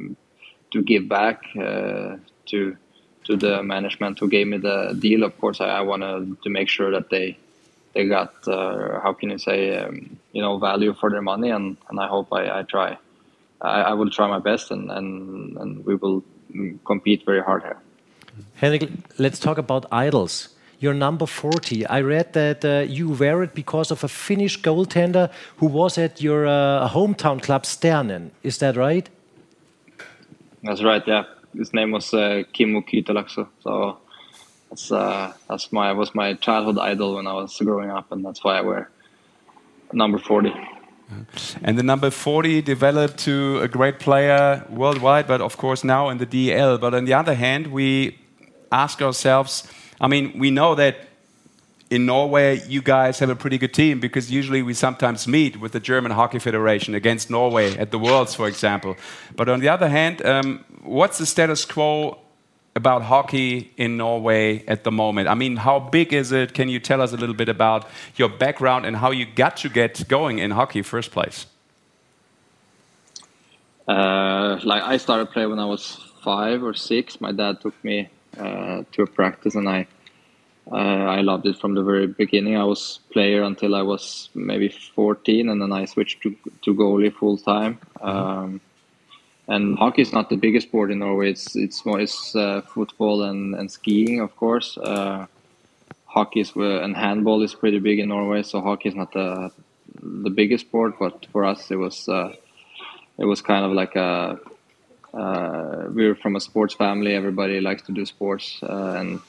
to give back uh, to to the management who gave me the deal. Of course, I, I wanted to make sure that they they got uh, how can you say um, you know value for their money, and, and I hope I, I try. I, I, will try my best, and, and and we will compete very hard here. Henrik, let's talk about idols. You're number 40. I read that uh, you wear it because of a Finnish goaltender who was at your uh, hometown club Sternen. Is that right? That's right. Yeah his name was uh, Kimmo Kytelakso. So that's uh, that's my was my childhood idol when I was growing up, and that's why I wear number forty. And the number 40 developed to a great player worldwide, but of course now in the DL. But on the other hand, we ask ourselves I mean, we know that in Norway, you guys have a pretty good team because usually we sometimes meet with the German Hockey Federation against Norway at the Worlds, for example. But on the other hand, um, what's the status quo about hockey in Norway at the moment? I mean, how big is it? Can you tell us a little bit about your background and how you got to get going in hockey first place? Uh, like I started playing when I was five or six. My dad took me uh, to a practice, and I uh, I loved it from the very beginning. I was player until I was maybe 14, and then I switched to to goalie full time. Um, and hockey is not the biggest sport in Norway. It's it's more it's uh, football and, and skiing, of course. Uh, hockey is and handball is pretty big in Norway. So hockey is not the the biggest sport, but for us it was uh, it was kind of like a uh, we're from a sports family. Everybody likes to do sports, uh, and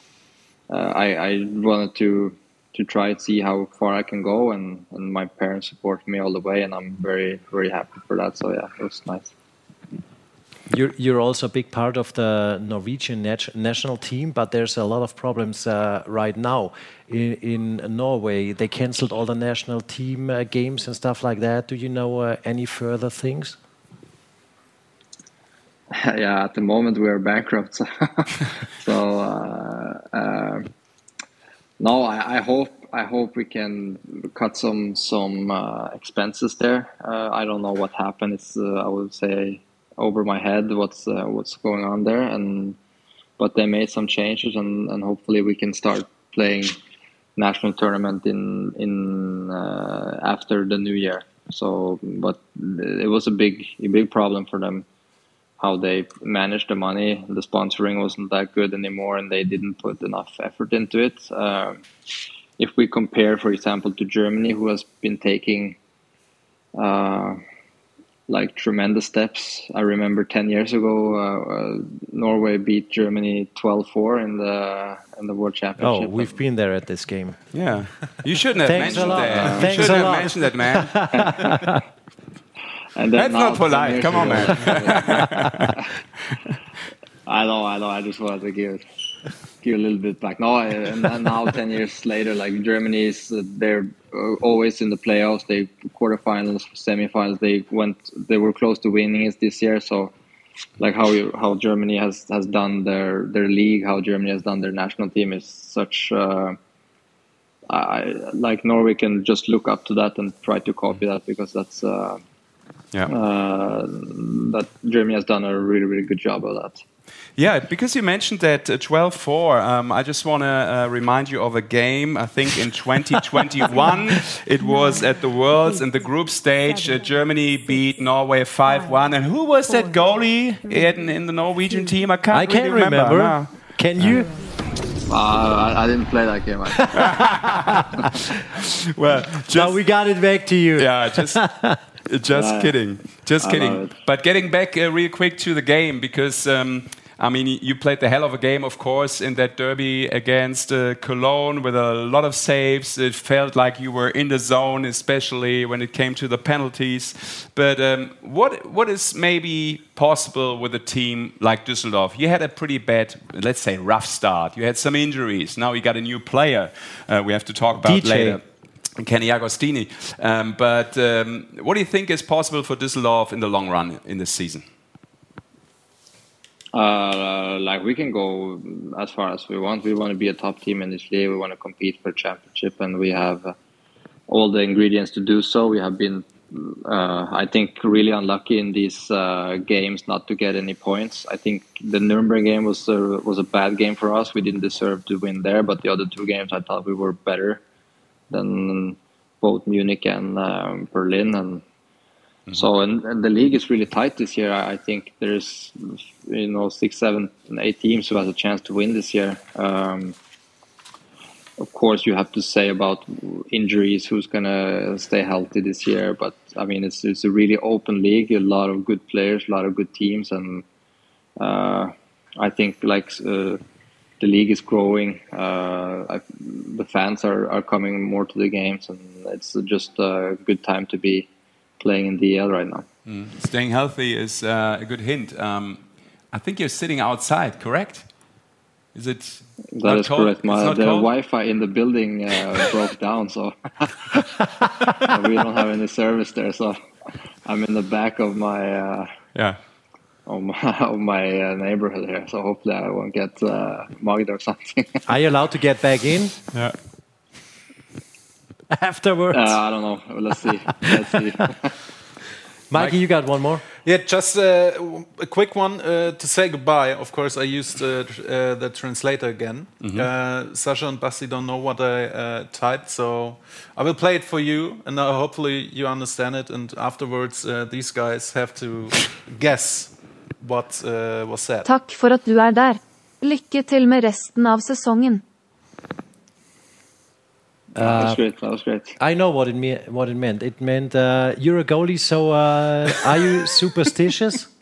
uh, I, I wanted to to try and see how far I can go, and, and my parents support me all the way, and I'm very very happy for that. So yeah, it was nice. You're, you're also a big part of the Norwegian nat national team, but there's a lot of problems uh, right now in, in, Norway. They cancelled all the national team uh, games and stuff like that. Do you know uh, any further things? [LAUGHS] yeah, at the moment we are bankrupt. [LAUGHS] so uh, uh, no, I, I, hope I hope we can cut some some uh, expenses there. I don't know what happened. It's I would say over my head what's uh, what's going on there, and but they made some changes, and, and hopefully we can start playing national tournament in in after the new year. So, but it was a big a big problem for them how they managed the money. The sponsoring wasn't that good anymore, and they didn't put enough effort into it. Uh, if we compare, for example, to Germany, who has been taking uh, like tremendous steps. I remember 10 years ago, uh, uh Norway beat Germany 12-4 in the in the World Championship. Oh, we've been there at this game. Yeah, you shouldn't have mentioned that. You shouldn't have mentioned that, man. [LAUGHS] And That's not polite. Come on, man. [LAUGHS] I know, I know. I just wanted to give give a little bit back. No, and now ten years later, like Germany is, uh, they're always in the playoffs. They quarterfinals, semifinals. They went, they were close to winning it this year. So, like how you, how Germany has has done their their league, how Germany has done their national team is such. Uh, I like Norway can just look up to that and try to copy that because that's. Uh, yeah. Uh, that Germany has done a really, really good job of that. Yeah, because you mentioned that 12 uh, 4, um, I just want to uh, remind you of a game. I think in 2021, [LAUGHS] it was at the Worlds in the group stage. Uh, Germany beat Norway 5 1. And who was that goalie in, in the Norwegian team? I can't, I can't really remember. remember. No. Can you? Uh, I, I, didn't play that game. [LAUGHS] [LAUGHS] well, just, now we got it back to you. Yeah, just [LAUGHS] just kidding. Just kidding. But getting back uh, real quick to the game, because um, I mean, you played the hell of a game, of course, in that derby against uh, Cologne with a lot of saves. It felt like you were in the zone, especially when it came to the penalties. But um, what what is maybe possible with a team like Düsseldorf? You had a pretty bad, let's say, rough start. You had some injuries. Now you got a new player. Uh, we have to talk about DJ. later. Kenny Agostini. Um, but um, what do you think is possible for Düsseldorf in the long run in this season? Uh, like we can go as far as we want. We want to be a top team in this league. We want to compete for championship, and we have uh, all the ingredients to do so. We have been, uh, I think, really unlucky in these uh, games not to get any points. I think the Nuremberg game was was a bad game for us. We didn't deserve to win there, but the other two games I thought we were better than both Munich and um, Berlin, and so and, and the league is really tight this year. I, I think there's you know six, seven, and eight teams who has a chance to win this year. Um, of course, you have to say about injuries, who's gonna stay healthy this year. But I mean, it's it's a really open league, a lot of good players, a lot of good teams, and uh, I think like uh, the league is growing. Uh, I, the fans are, are coming more to the games, and it's just a good time to be playing in the DL right now. Mm. Staying healthy is uh, a good hint. Um, I think you're sitting outside, correct? Is it? That not is cold? correct. My, the cold? Wi-Fi in the building uh, [LAUGHS] broke down, so [LAUGHS] we don't have any service there. So I'm in the back of my uh, yeah of my, of my uh, neighborhood here. So hopefully I won't get uh, mugged or something. [LAUGHS] Are you allowed to get back in? Yeah. [LAUGHS] Afterwards? Uh, I don't know. Let's see. Let's see. [LAUGHS] Mikey, you got one more? Yeah, just uh, a quick one uh, to say goodbye. Of course, I used uh, tr- uh, the translator again. Mhm. Uh, Sasha and Basti don't know what I uh, typed, so I will play it for you, and uh, hopefully you understand it. And afterwards, uh, these guys have to guess what uh, was said. Takk for at du er der. Lykke til med resten av sesongen. That was Uh, great. That was great. I know what it me- what it meant. It meant uh, you're a goalie, so uh, are you superstitious? [LAUGHS]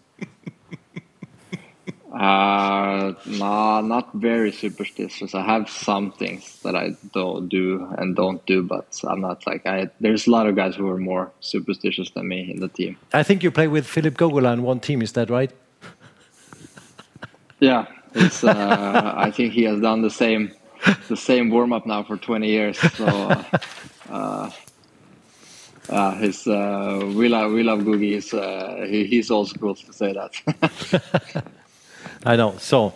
Uh, nah, not very superstitious. I have some things that I don't do and don't do, but I'm not like I. There's a lot of guys who are more superstitious than me in the team. I think you play with Philip Gogola in one team. Is that right? [LAUGHS] Yeah, it's, uh, I think he has done the same, the same warm up now for 20 years. So, uh, uh, uh, his uh, we love we love Googie. He's, uh, he, he's old school to say that. [LAUGHS] I know. So,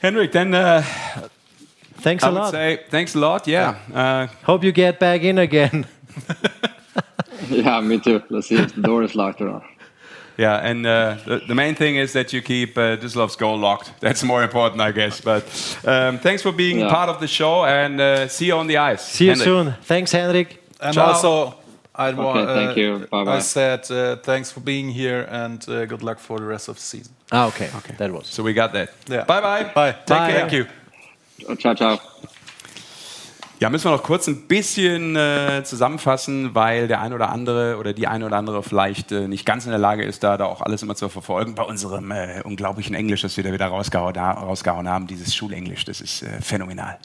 Henrik, then uh, thanks I a would lot. say thanks a lot. Yeah. Uh, Hope you get back in again. [LAUGHS] yeah, me too. Let's see if the door is locked or not. Yeah, and uh, the, the main thing is that you keep uh, Düsseldorf's goal locked. That's more important, I guess. But um, thanks for being Yeah. part of the show, and uh, see you on the ice. See you Henrik. soon. Thanks, Henrik. And Ciao. also, I Okay, wa- thank uh, you. Bye-bye. I said uh, thanks for being here and uh, good luck for the rest of the season. Ah, okay. That was. So we got that. Yeah. Bye bye. Bye. Take Bye. care. Thank you. Ciao, ciao. Ja, müssen wir noch kurz ein bisschen äh, zusammenfassen, weil der ein oder andere oder die ein oder andere vielleicht äh, nicht ganz in der Lage ist, da, da auch alles immer zu verfolgen. Bei unserem äh, unglaublichen Englisch, das wir da wieder rausgehauen, ha- rausgehauen haben, dieses Schulenglisch, das ist äh, phänomenal.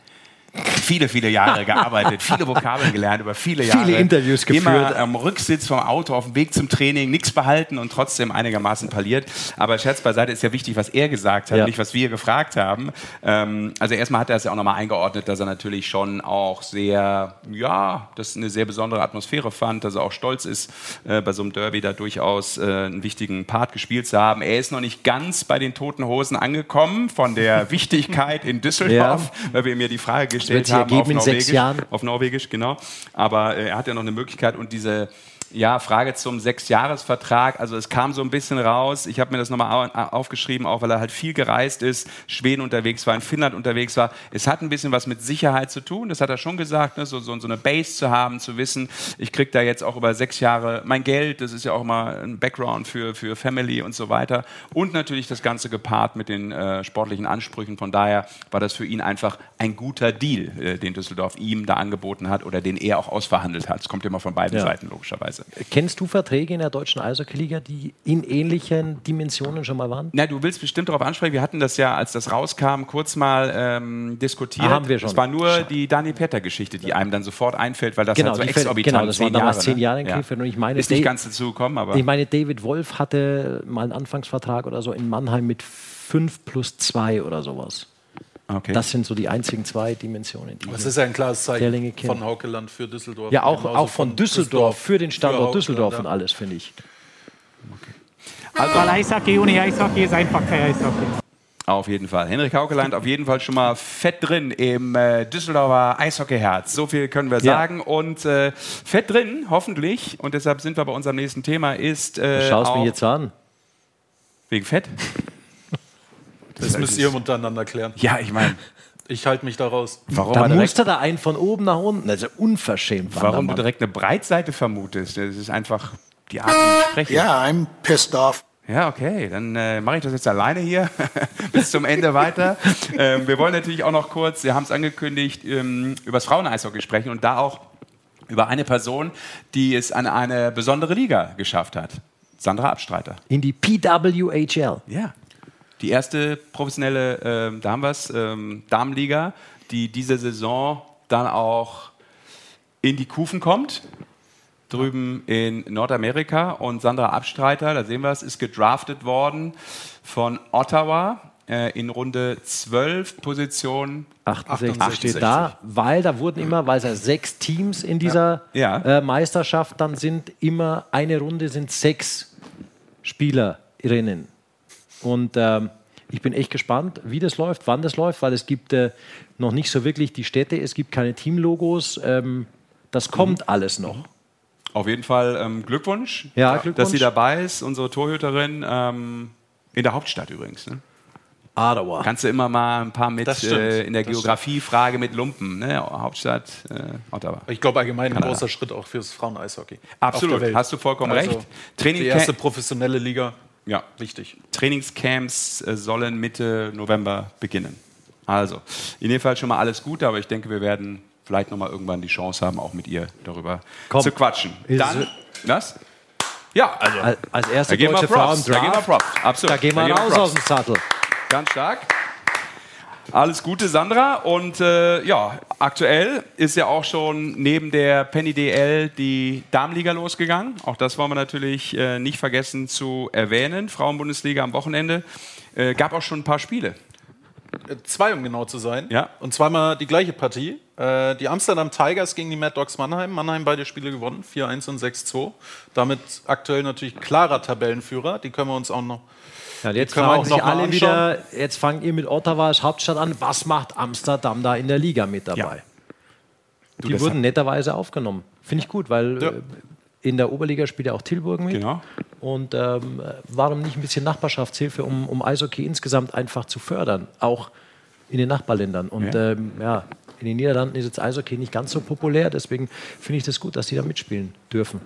Viele, viele Jahre gearbeitet, viele Vokabeln gelernt, über viele Jahre. Viele Interviews geführt. Immer am Rücksitz vom Auto auf dem Weg zum Training, nichts behalten und trotzdem einigermaßen parliert. Aber Scherz beiseite ist ja wichtig, was er gesagt hat, Ja. nicht was wir gefragt haben. Ähm, also erstmal hat er es ja auch nochmal eingeordnet, dass er natürlich schon auch sehr, ja, das eine sehr besondere Atmosphäre fand, dass er auch stolz ist, äh, bei so einem Derby da durchaus äh, einen wichtigen Part gespielt zu haben. Er ist noch nicht ganz bei den Toten Hosen angekommen von der Wichtigkeit in Düsseldorf, weil wir mir die Frage gestellt wird sich haben auf in sechs Norwegisch, Jahren. auf Norwegisch, genau. Aber äh, er hat ja noch eine Möglichkeit und diese ja, Frage zum Sechsjahresvertrag. Also es kam so ein bisschen raus. Ich habe mir das nochmal au- aufgeschrieben, auch weil er halt viel gereist ist, Schweden unterwegs war, in Finnland unterwegs war. Es hat ein bisschen was mit Sicherheit zu tun. Das hat er schon gesagt, ne? so, so, so eine Base zu haben, zu wissen, ich kriege da jetzt auch über sechs Jahre mein Geld. Das ist ja auch mal ein Background für, für Family und so weiter. Und natürlich das Ganze gepaart mit den äh, sportlichen Ansprüchen. Von daher war das für ihn einfach ein guter Deal, äh, den Düsseldorf ihm da angeboten hat oder den er auch ausverhandelt hat. Es kommt immer von beiden Ja. Seiten, logischerweise. Kennst du Verträge in der deutschen Eishockey-Liga, die in ähnlichen Dimensionen schon mal waren? Na, du willst bestimmt darauf ansprechen. Wir hatten das ja, als das rauskam, kurz mal ähm, diskutiert. Ah, haben wir schon. Es war nur die Dani Petter-Geschichte, die einem dann sofort einfällt, weil das genau, halt so exorbitant genau, das waren zehn damals Jahre, zehn? Jahre in Ja. Krefeld und ich meine, Ist nicht ganz dazu gekommen, aber Ich meine, David Wolf hatte mal einen Anfangsvertrag oder so in Mannheim mit 5 plus 2 oder sowas. Okay. Das sind so die einzigen zwei Dimensionen. Die Das ist ja ein klares Zeichen von Haukeland für Düsseldorf. Ja, auch, auch von Düsseldorf, für den Standort Haukeland, Düsseldorf ja. und alles, finde ich. Also- Weil Eishockey ohne Eishockey ist einfach kein Eishockey. Auf jeden Fall. Henrik Haukeland auf jeden Fall schon mal fett drin im äh, Düsseldorfer Eishockeyherz. So viel können wir Ja. sagen. Und äh, fett drin, hoffentlich, und deshalb sind wir bei unserem nächsten Thema, ist. Äh, Du schaust mich jetzt an. Wegen Fett? Das müsst ihr untereinander klären. Ja, ich meine. Ich halte mich da raus. Warum, Da er direkt, musste da einen von oben nach unten. Also unverschämt. warum du direkt eine Breitseite vermutest. Das ist einfach die Art, wie ich spreche. Yeah, I'm pissed off. Ja, okay, dann äh, mache ich das jetzt alleine hier [LAUGHS] bis zum Ende weiter. Ähm, wir wollen natürlich auch noch kurz, wir haben es angekündigt, ähm, über das Frauen-Eishockey sprechen und da auch über eine Person, die es an eine besondere Liga geschafft hat. Sandra Abstreiter. In die PWHL. Ja. Die erste professionelle, ähm, da haben wir es, ähm, Damenliga, die diese Saison dann auch in die Kufen kommt. Drüben in Nordamerika. Und Sandra Abstreiter, da sehen wir es, ist gedraftet worden von Ottawa äh, in Runde 12, Position 68 steht da, weil da wurden immer, weil es ja sechs Teams in dieser Ja. Äh, Meisterschaft dann sind, immer eine Runde sind sechs Spielerinnen. Und ähm, ich bin echt gespannt, wie das läuft, wann das läuft, weil es gibt äh, noch nicht so wirklich die Städte, es gibt keine Teamlogos. Ähm, das kommt alles noch. Auf jeden Fall ähm, Glückwunsch, Ja, Glückwunsch. dass sie dabei ist, unsere Torhüterin. Ähm, in der Hauptstadt übrigens. Ne? Ottawa. Kannst du immer mal ein paar mit äh, in der Geografiefrage mit Lumpen. Ne? Hauptstadt äh, Ottawa. Ich glaube allgemein ein Kanada. großer Schritt auch fürs Frauen-Eishockey. Absolut, hast du vollkommen Also, recht. Training die erste professionelle Liga. Ja. Wichtig. Trainingscamps äh, sollen Mitte November beginnen. Also, in jedem Fall schon mal alles Gute, aber ich denke, wir werden vielleicht noch mal irgendwann die Chance haben, auch mit ihr darüber Komm. zu quatschen. Dann, was? Ja, also. Als, erste Da deutsche Frau im Props, da geben wir Draft, Props, absolut. da gehen wir Da raus aus dem Sattel. Ganz stark. Alles Gute, Sandra. Und äh, ja, aktuell ist ja auch schon neben der Penny DL die Damenliga losgegangen. Auch das wollen wir natürlich äh, nicht vergessen zu erwähnen. Frauenbundesliga am Wochenende. Äh, gab auch schon ein paar Spiele. Zwei, um genau zu sein. Ja. Und zweimal die gleiche Partie. Äh, die Amsterdam Tigers gegen die Mad Dogs Mannheim. Mannheim beide Spiele gewonnen, 4-1 und 6-2. Damit aktuell natürlich klarer Tabellenführer. Die können wir uns auch noch. Ja, jetzt fragen sich alle wieder, jetzt fangt ihr mit Ottawa als Hauptstadt an, was macht Amsterdam da in der Liga mit dabei? Ja. Du, Die wurden netterweise aufgenommen. Finde ich gut, weil Ja. äh, in der Oberliga spielt ja auch Tilburg mit. Genau. Und ähm, warum nicht ein bisschen Nachbarschaftshilfe, um, um Eishockey insgesamt einfach zu fördern, auch in den Nachbarländern. Und Ja. ähm, ja, in den Niederlanden ist jetzt Eishockey nicht ganz so populär, deswegen finde ich das gut, dass die da mitspielen dürfen.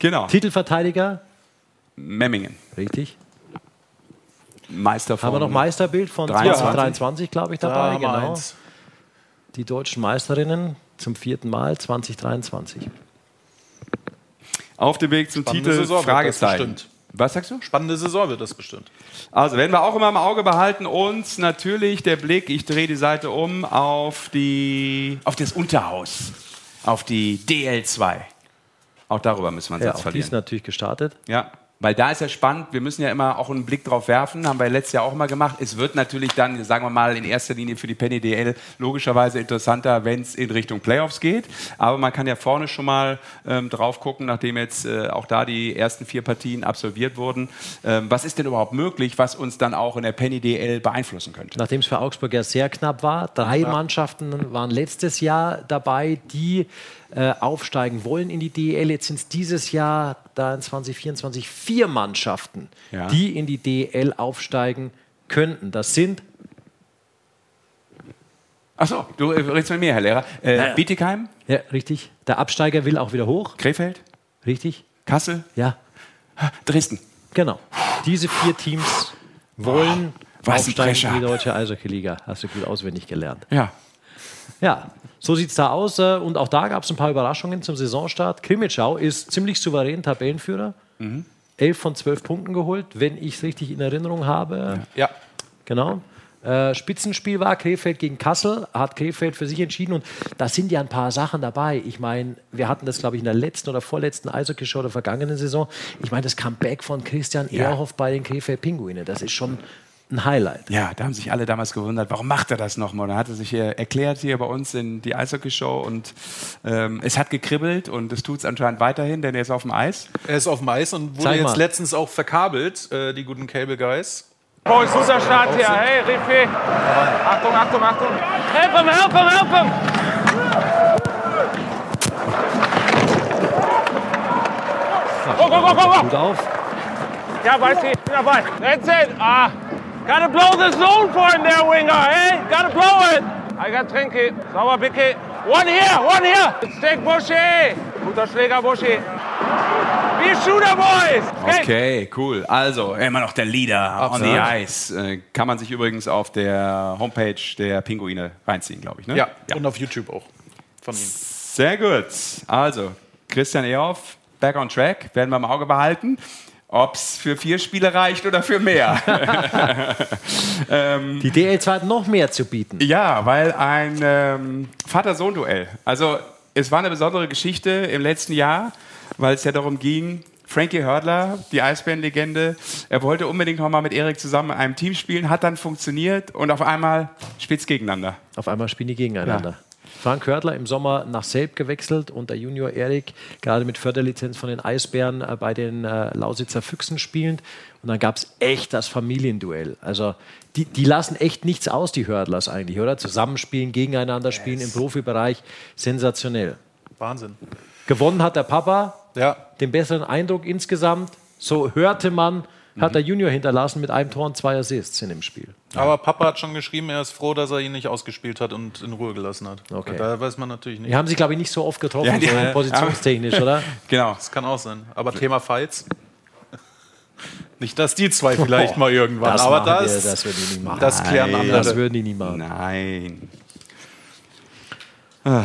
Genau. Titelverteidiger, Memmingen. richtig. Meister von Haben wir noch Meisterbild von 23? 2023, glaube ich, Da dabei. wir Genau. eins. Die deutschen Meisterinnen zum vierten Mal 2023. Auf dem Weg zum Spannende Titel Saison wird das Fragezeichen. bestimmt. Was sagst du? Spannende Saison wird das bestimmt. Also werden wir auch immer im Auge behalten und natürlich der Blick, ich drehe die Seite um, auf, die, auf das Unterhaus, auf die DL2. Auch darüber müssen wir uns Ja, jetzt auch die ist verlieren. natürlich gestartet. Ja, weil da ist ja spannend, wir müssen ja immer auch einen Blick drauf werfen, haben wir letztes Jahr auch mal gemacht. Es wird natürlich dann, sagen wir mal, in erster Linie für die Penny DL logischerweise interessanter, wenn es in Richtung Playoffs geht. Aber man kann ja vorne schon mal ähm, drauf gucken, nachdem jetzt äh, auch da die ersten vier Partien absolviert wurden. Ähm, was ist denn überhaupt möglich, was uns dann auch in der Penny DL beeinflussen könnte? Nachdem es für Augsburg ja sehr knapp war, drei Mannschaften waren letztes Jahr dabei, die äh, aufsteigen wollen in die DL. Jetzt sind es dieses Jahr, da in 2024, vier Mannschaften, Ja. die in die DL aufsteigen könnten. Das sind Achso, du äh, redest mit mir, Herr Lehrer. Äh, Ja, ja. Bietigheim, Ja, richtig. Der Absteiger will auch wieder hoch. Krefeld, Richtig? Kassel, Ja, Dresden. genau. Diese vier Teams wollen was ein aufsteigen in die deutsche Eishockey-Liga. Hast du gut auswendig gelernt. Ja. Ja, So sieht es da aus. Äh, und auch da gab es ein paar Überraschungen zum Saisonstart. Krimitschau ist ziemlich souverän Tabellenführer. Mhm. 11 von 12 Punkten geholt, wenn ich es richtig in Erinnerung habe. Ja. Genau. Äh, Spitzenspiel war Krefeld gegen Kassel, hat Krefeld für sich entschieden und da sind ja ein paar Sachen dabei. Ich meine, wir hatten das, glaube ich, in der letzten oder vorletzten Eishockey-Show der vergangenen Saison. Ich meine, das Comeback von Christian ja. Ehrhoff bei den Krefeld Pinguine, das ist schon ein Highlight. Ja, da haben sich alle damals gewundert, warum macht er das nochmal? Da hat er sich hier erklärt hier bei uns in die Eishockey-Show und ähm, es hat gekribbelt und es tut es anscheinend weiterhin, denn er ist auf dem Eis. Er ist auf dem Eis und wurde jetzt letztens auch verkabelt, äh, die guten Cable Guys. Boys, guter Start hier. Hey, Rifi. Achtung, Achtung, Achtung. Help him, help him, help him. Go, go, go, go, go. Gut auf. Ja, weiß ich. Bin dabei. It. Ah. Gotta blow the zone for him there, winger. Hey, gotta blow it. I got Trinky. Sauber, Bicke. One here, one here. Stick Buschi. Guter Schläger, Buschi. Wir Shooter Boys! Okay. okay, cool. Also, immer noch der Leader Absolut. on the Ice. Äh, kann man sich übrigens auf der Homepage der Pinguine reinziehen, glaube ich. Ne? Ja, ja, und auf YouTube auch von ihm. Sehr gut. Also, Christian Ehoff, back on track, werden wir im Auge behalten. Ob es für vier Spiele reicht oder für mehr. [LAUGHS] [LAUGHS] ähm, Die DL2 hat noch mehr zu bieten. Ja, weil ein ähm, Vater-Sohn-Duell. Also, es war eine besondere Geschichte im letzten Jahr weil es ja darum ging, Frankie Hördler, die Eisbärenlegende, er wollte unbedingt noch mal mit Erik zusammen in einem Team spielen, hat dann funktioniert und auf einmal spitz gegeneinander. Auf einmal spielen die gegeneinander. Ja. Frank Hördler im Sommer nach Selb gewechselt und der Junior Erik gerade mit Förderlizenz von den Eisbären äh, bei den äh, Lausitzer Füchsen spielend. Und dann gab es echt das Familienduell. Also die, die, lassen echt nichts aus, die Hördlers eigentlich, oder? Zusammenspielen, gegeneinander spielen yes. im Profibereich. Sensationell. Wahnsinn. Gewonnen hat der Papa, ja. den besseren Eindruck insgesamt. So hörte man, hat der Junior hinterlassen mit einem Tor und zwei Assists in dem Spiel. Aber Papa hat schon geschrieben, er ist froh, dass er ihn nicht ausgespielt hat und in Ruhe gelassen hat. Okay. Da weiß man natürlich nicht. Die haben sich, glaube ich, nicht so oft getroffen, ja, die, so positionstechnisch, oder? [LAUGHS] Genau. Das kann auch sein. Aber Thema Fights. Nicht, dass die zwei [LAUGHS] vielleicht oh, mal irgendwann. Das aber das, wir, das würden die nie machen. Das klären andere. Das würden die nie machen. Nein. Ah.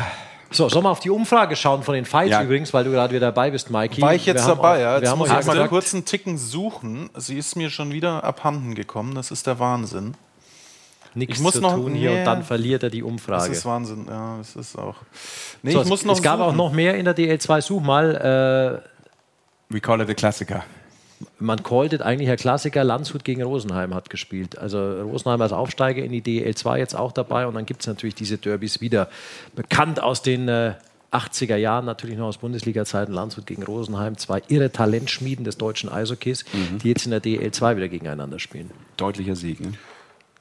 So, sollen wir auf die Umfrage schauen von den Fights ja. übrigens, weil du gerade wieder dabei bist, Mikey. War ich jetzt wir dabei, ja. Jetzt wir haben muss ich mal kurz einen Ticken suchen. Sie ist mir schon wieder abhanden gekommen. Das ist der Wahnsinn. Nichts ich muss zu noch, tun hier nee, und dann verliert er die Umfrage. Das ist Wahnsinn, ja, das ist auch. Nee, so, ich muss es, noch es gab suchen. auch noch mehr in der DL2. Such mal. Äh, We call it a Klassiker man calltet eigentlich ein Klassiker, Landshut gegen Rosenheim hat gespielt. Also Rosenheim als Aufsteiger in die DL2 jetzt auch dabei und dann gibt es natürlich diese Derbys wieder. Bekannt aus den äh, 80er Jahren, natürlich noch aus Bundesliga-Zeiten, Landshut gegen Rosenheim, zwei irre Talentschmieden des deutschen Eishockeys, mhm. die jetzt in der DL2 wieder gegeneinander spielen. Deutlicher Sieg, ne?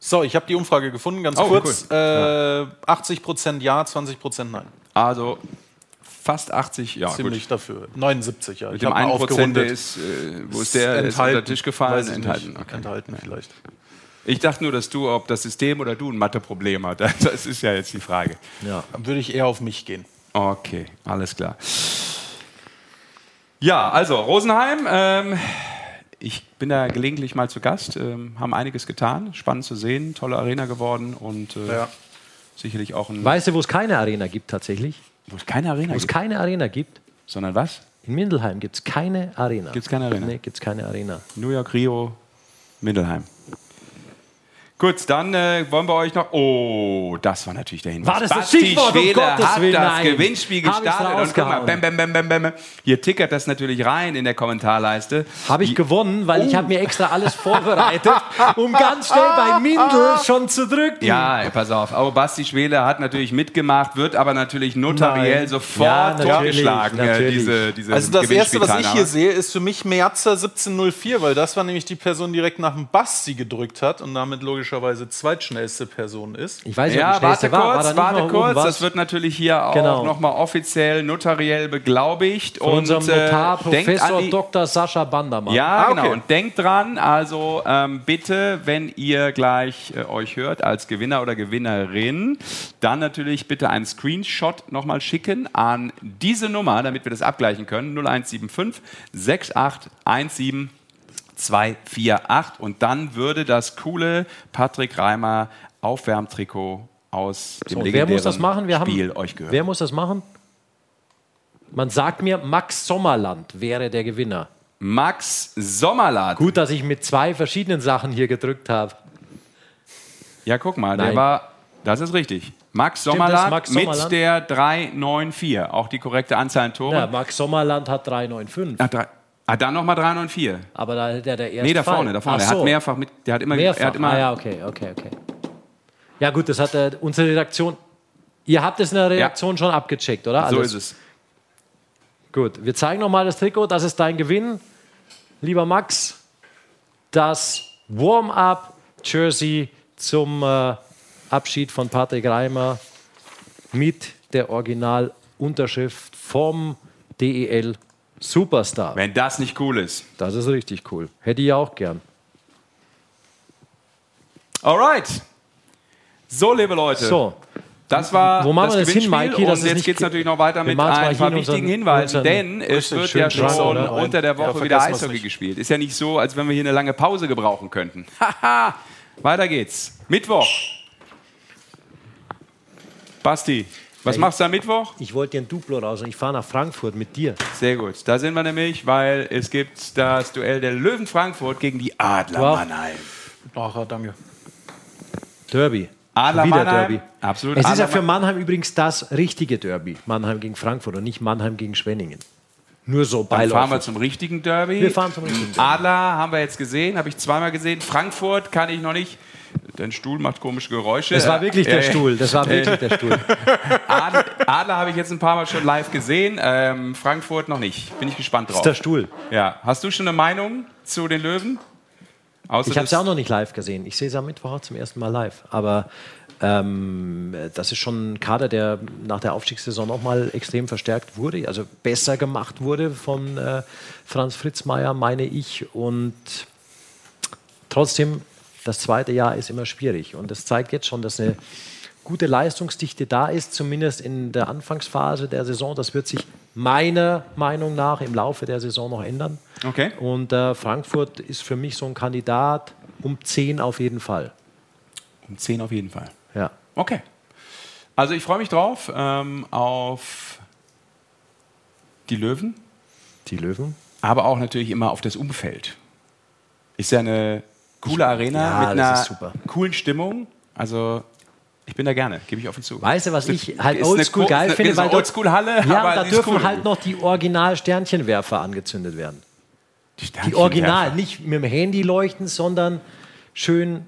So, ich habe die Umfrage gefunden, ganz oh, kurz. Cool. Äh, ja. 80% Ja, 20% Nein. Also fast 80, ja. Ziemlich gut. dafür. 79, ja. Mit ich dem 1 Prozent, der ist, äh, wo ist der enthalten, ist unter den Tisch gefallen? Enthalten. Okay. Enthalten vielleicht. Ich dachte nur, dass du, ob das System oder du ein Matheproblem hast. [LAUGHS] Das ist ja jetzt die Frage. Ja. Dann würde ich eher auf mich gehen. Okay, alles klar. Ja, also Rosenheim. Ähm, ich bin da gelegentlich mal zu Gast, ähm, haben einiges getan, spannend zu sehen, tolle Arena geworden und äh, ja. sicherlich auch ein. Weißt du, wo es keine Arena gibt tatsächlich? Wo es keine Arena Wo es keine Arena gibt. Sondern was? In Mindelheim gibt es keine Arena. Gibt es keine Arena? Nee, gibt es keine Arena. New York, Rio, Mindelheim. Gut, dann äh, wollen wir euch noch. Oh, das war natürlich der Hinweis. War das Basti das Stichwort? Um Gottes hat Willen, das nein. Gewinnspiel gestartet. Und guck mal, bam, bam, bam, bam, bam. Hier tickert das natürlich rein in der Kommentarleiste. Habe ich gewonnen, weil oh. ich habe mir extra alles vorbereitet, um ganz schnell bei Mindel schon zu drücken. Ja, pass auf. Aber Basti Schwele hat natürlich mitgemacht, wird aber natürlich notariell nein. sofort ja, vorgeschlagen. Äh, diese, diese also das Erste, was ich hier sehe, ist für mich Merzer 1704, weil das war nämlich die Person, die direkt nach dem Basti gedrückt hat und damit logisch logischerweise zweitschnellste Person ist. Ich weiß nicht, ja, warte war. kurz, war warte kurz. Das wird natürlich hier auch genau. nochmal offiziell notariell beglaubigt. Von und unserem äh, Notar, äh, Professor die, Dr. Sascha Bandermann. Ja, ah, genau. okay. genau. Und denkt dran, also ähm, bitte, wenn ihr gleich äh, euch hört als Gewinner oder Gewinnerin, dann natürlich bitte einen Screenshot nochmal schicken an diese Nummer, damit wir das abgleichen können. 0175 6817 248 und dann würde das coole Patrick Reimer Aufwärmtrikot aus dem So, wer legendären muss das machen? Wir Spiel haben, euch gehört. Wer muss das machen? Man sagt mir, Max Sommerland wäre der Gewinner. Max Sommerland. Gut, dass ich mit zwei verschiedenen Sachen hier gedrückt habe. Ja, guck mal, der Nein. war, das ist richtig. Max Sommerland, Max mit Sommerland? der 394, auch die korrekte Anzahl an Toren. Ja, Max Sommerland hat 395. Ach, drei, ah, dann nochmal 394. Aber da hat der, der erste Nee, da Fall. vorne, da vorne. Ach Er hat so. mehrfach mit, der hat immer, Mehrfach. er hat immer ah, ja, okay, okay, okay. Ja, gut, das hat äh, unsere Redaktion. Ihr habt es in der Redaktion schon abgecheckt, oder? so Alles? ist es. Gut, wir zeigen nochmal das Trikot. Das ist dein Gewinn, lieber Max. Das Warm-up-Jersey zum äh, Abschied von Patrick Reimer mit der Originalunterschrift vom DEL Superstar. Wenn das nicht cool ist. Das ist richtig cool. Hätte ich auch gern. Alright. So, liebe Leute. So. Das war Wo machen das wir das hin, Gewinnspiel Mikey, und jetzt geht es natürlich noch weiter mit ein paar wichtigen Hinweisen, denn es wird ja schon oder? unter der Ja, Woche vergessen wieder Eishockey gespielt. Ist ja nicht so, als wenn wir hier eine lange Pause gebrauchen könnten. [LAUGHS] Haha, weiter geht's. Mittwoch. Basti, was Ja, machst du am Mittwoch? Ich wollte dir ein Duplo raus und ich fahre nach Frankfurt mit dir. Sehr gut. Da sind wir nämlich, weil es gibt das Duell der Löwen Frankfurt gegen die Adler Wow. Mannheim. Ach, danke. Derby. Adler Wieder Mannheim. Derby. Absolut. Es ist Adler ja für Mann- Mannheim übrigens das richtige Derby. Mannheim gegen Frankfurt und nicht Mannheim gegen Schwenningen. Nur so Dann fahren wir zum richtigen Derby. Wir fahren zum richtigen Derby. Adler haben wir jetzt gesehen, habe ich zweimal gesehen. Frankfurt kann ich noch nicht. Dein Stuhl macht komische Geräusche. Das war wirklich der Äh, Stuhl. Das war äh, wirklich der Stuhl. [LAUGHS] Adler, Adler habe ich jetzt ein paar Mal schon live gesehen. Ähm, Frankfurt noch nicht. Bin ich gespannt Das drauf. ist der Stuhl. Ja. Hast du schon eine Meinung zu den Löwen? Außer Ich habe es das- auch noch nicht live gesehen. Ich sehe es am Mittwoch auch zum ersten Mal live. Aber ähm, das ist schon ein Kader, der nach der Aufstiegssaison nochmal extrem verstärkt wurde, also besser gemacht wurde von äh, Franz Fritzmeier, meine ich. Und trotzdem, das zweite Jahr ist immer schwierig. Und das zeigt jetzt schon, dass eine gute Leistungsdichte da ist, zumindest in der Anfangsphase der Saison. Das wird sich meiner Meinung nach im Laufe der Saison noch ändern. Okay. Und äh, Frankfurt ist für mich so ein Kandidat um 10 auf jeden Fall. Um 10 auf jeden Fall. Ja. Okay. Also ich freue mich drauf ähm, auf die Löwen. Die Löwen. Aber auch natürlich immer auf das Umfeld. Ist ja eine coole Arena ja, mit einer coolen Stimmung. Also ich bin da gerne, gebe ich offen zu. Weißt du, was ich halt oldschool geil eine- finde? ist eine dort- Oldschool-Halle, ja, aber da die dürfen cool. halt noch die Original-Sternchenwerfer angezündet werden. Die Sternchenwerfer. Original, nicht mit dem Handy leuchten, sondern schön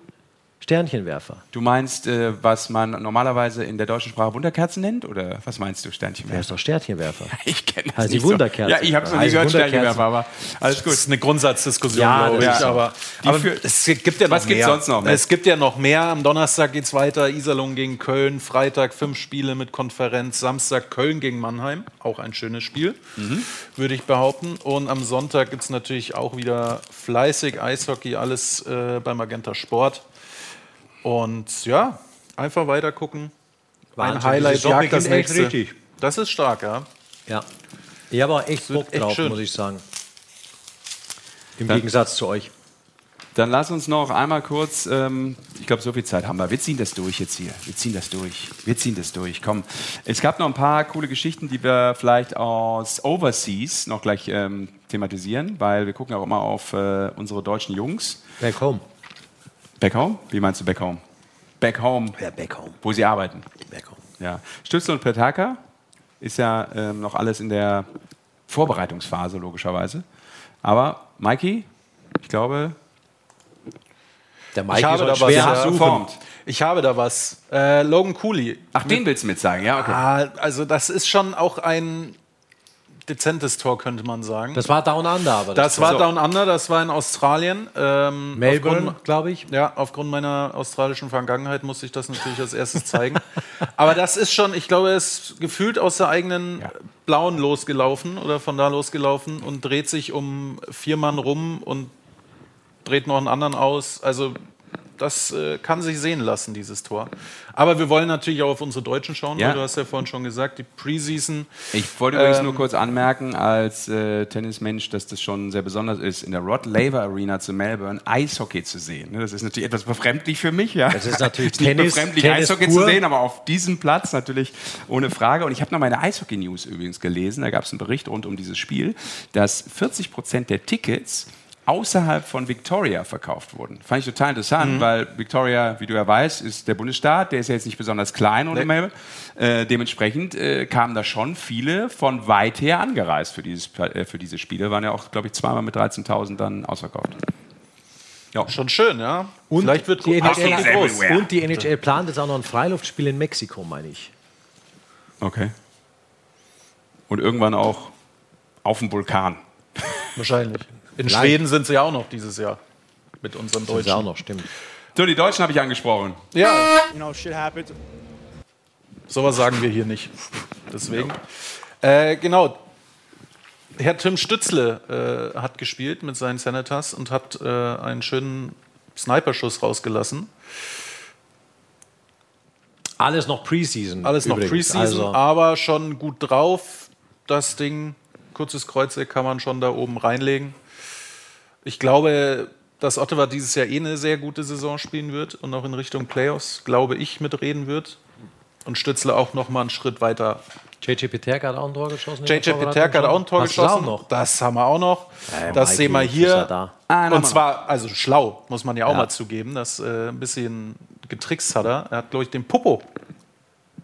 Sternchenwerfer. Du meinst, äh, was man normalerweise in der deutschen Sprache Wunderkerzen nennt? Oder was meinst du, Sternchen? Wer ist doch Sternchenwerfer? [LAUGHS] Ich kenne das Also die nicht so. Wunderkerzen. Ja, ich habe es noch nie Also gehört, Wunderkerzen. Sternchenwerfer, aber alles gut. Das ist eine Grundsatzdiskussion, Ja, glaube ich. Aber, Die aber für- es gibt ja noch Was mehr. sonst noch, Matt? Es gibt ja noch mehr. Am Donnerstag geht es weiter. Iserlohn gegen Köln. Freitag fünf Spiele mit Konferenz. Samstag Köln gegen Mannheim. Auch ein schönes Spiel, Mhm. würde ich behaupten. Und am Sonntag gibt es natürlich auch wieder fleißig Eishockey. Alles äh, beim Magenta Sport. Und ja, einfach weiter gucken. Wahnsinn, Ein Highlight jagt das nächste. richtig. Das ist stark, ja. Ja. Ich habe auch echt Bock echt drauf, schön. muss ich sagen. Im Dann- Gegensatz zu euch. Dann lass uns noch einmal kurz, ähm, ich glaube, so viel Zeit haben wir. Wir ziehen das durch jetzt hier. Wir ziehen das durch. Wir ziehen das durch. Komm. Es gab noch ein paar coole Geschichten, die wir vielleicht aus Overseas noch gleich ähm, thematisieren, weil wir gucken auch immer auf äh, unsere deutschen Jungs. Back home. Back home? Wie meinst du back home? Back home, Ja, back home. wo sie arbeiten. Back home. Ja. Stützel und Petaka ist ja ähm, noch alles in der Vorbereitungsphase, logischerweise. Aber Mikey, ich glaube, Der Ich Mike habe ist da was. schwer ja, zu suchen. geformt. Ich habe da was. Äh, Logan Cooley. Ach, den willst du mit sagen, ja, okay. Ah, also das ist schon auch ein dezentes Tor, könnte man sagen. Das war Down Under, aber Das war so. Down Under, das war in Australien. Ähm, Melbourne, glaube ich. Ja, aufgrund meiner australischen Vergangenheit musste ich das natürlich als erstes zeigen. [LAUGHS] Aber das ist schon, ich glaube, er ist gefühlt aus der eigenen Blauen losgelaufen oder von da losgelaufen und dreht sich um vier Mann rum und dreht noch einen anderen aus. Also das äh, kann sich sehen lassen, dieses Tor. Aber wir wollen natürlich auch auf unsere Deutschen schauen, Ja. weil du hast ja vorhin schon gesagt, die Preseason. Ich wollte übrigens Ähm, nur kurz anmerken, als äh, Tennismensch, dass das schon sehr besonders ist, in der Rod Laver Arena zu Melbourne Eishockey zu sehen. Ne, Das ist natürlich etwas befremdlich für mich. Ja. Das ist natürlich [LAUGHS] nicht Tennis- befremdlich, Tennis Eishockey pur. zu sehen, aber auf diesem Platz natürlich ohne Frage. Und ich habe noch meine Eishockey-News übrigens gelesen. Da gab es einen Bericht rund um dieses Spiel, dass 40 Prozent der Tickets außerhalb von Victoria verkauft wurden. Fand ich total interessant, Mhm. weil Victoria, wie du ja weißt, ist der Bundesstaat, der ist ja jetzt nicht besonders klein ohne Nee. Melbourne. Äh, dementsprechend äh, kamen da schon viele von weit her angereist für, dieses, äh, für diese Spiele. Waren ja auch, glaube ich, zweimal mit 13.000 dann ausverkauft. Ja. Schon schön, ja. Und Vielleicht wird die NHL, groß. und die NHL plant jetzt auch noch ein Freiluftspiel in Mexiko, meine ich. Okay. Und irgendwann auch auf dem Vulkan. Wahrscheinlich. In Vielleicht. Schweden sind sie ja auch noch dieses Jahr. Mit unseren Sind sie Deutschen. auch noch, stimmt. So, die Deutschen habe ich angesprochen. Ja, You know, shit happens. sowas sagen wir hier nicht. Deswegen. Äh, genau. Herr Tim Stützle äh, hat gespielt mit seinen Senators und hat äh, einen schönen Sniperschuss rausgelassen. Alles noch Preseason. Alles noch übrigens. Preseason, Also, aber schon gut drauf. Das Ding, kurzes Kreuzeck kann man schon da oben reinlegen. Ich glaube, dass Ottawa dieses Jahr eh eine sehr gute Saison spielen wird und auch in Richtung Playoffs, glaube ich, mitreden wird. Und Stützle auch noch mal einen Schritt weiter. JJ Peterka hat auch ein Tor geschossen. JJ Peterka hat schon. auch ein Tor das geschossen. Auch noch? Das haben wir auch noch. Ja, das Mikey, sehen wir hier. er da. Ah, na, und zwar, also schlau, muss man ja auch Ja. mal zugeben. Das äh, ein bisschen getrickst hat er. Er hat, glaube ich, den Popo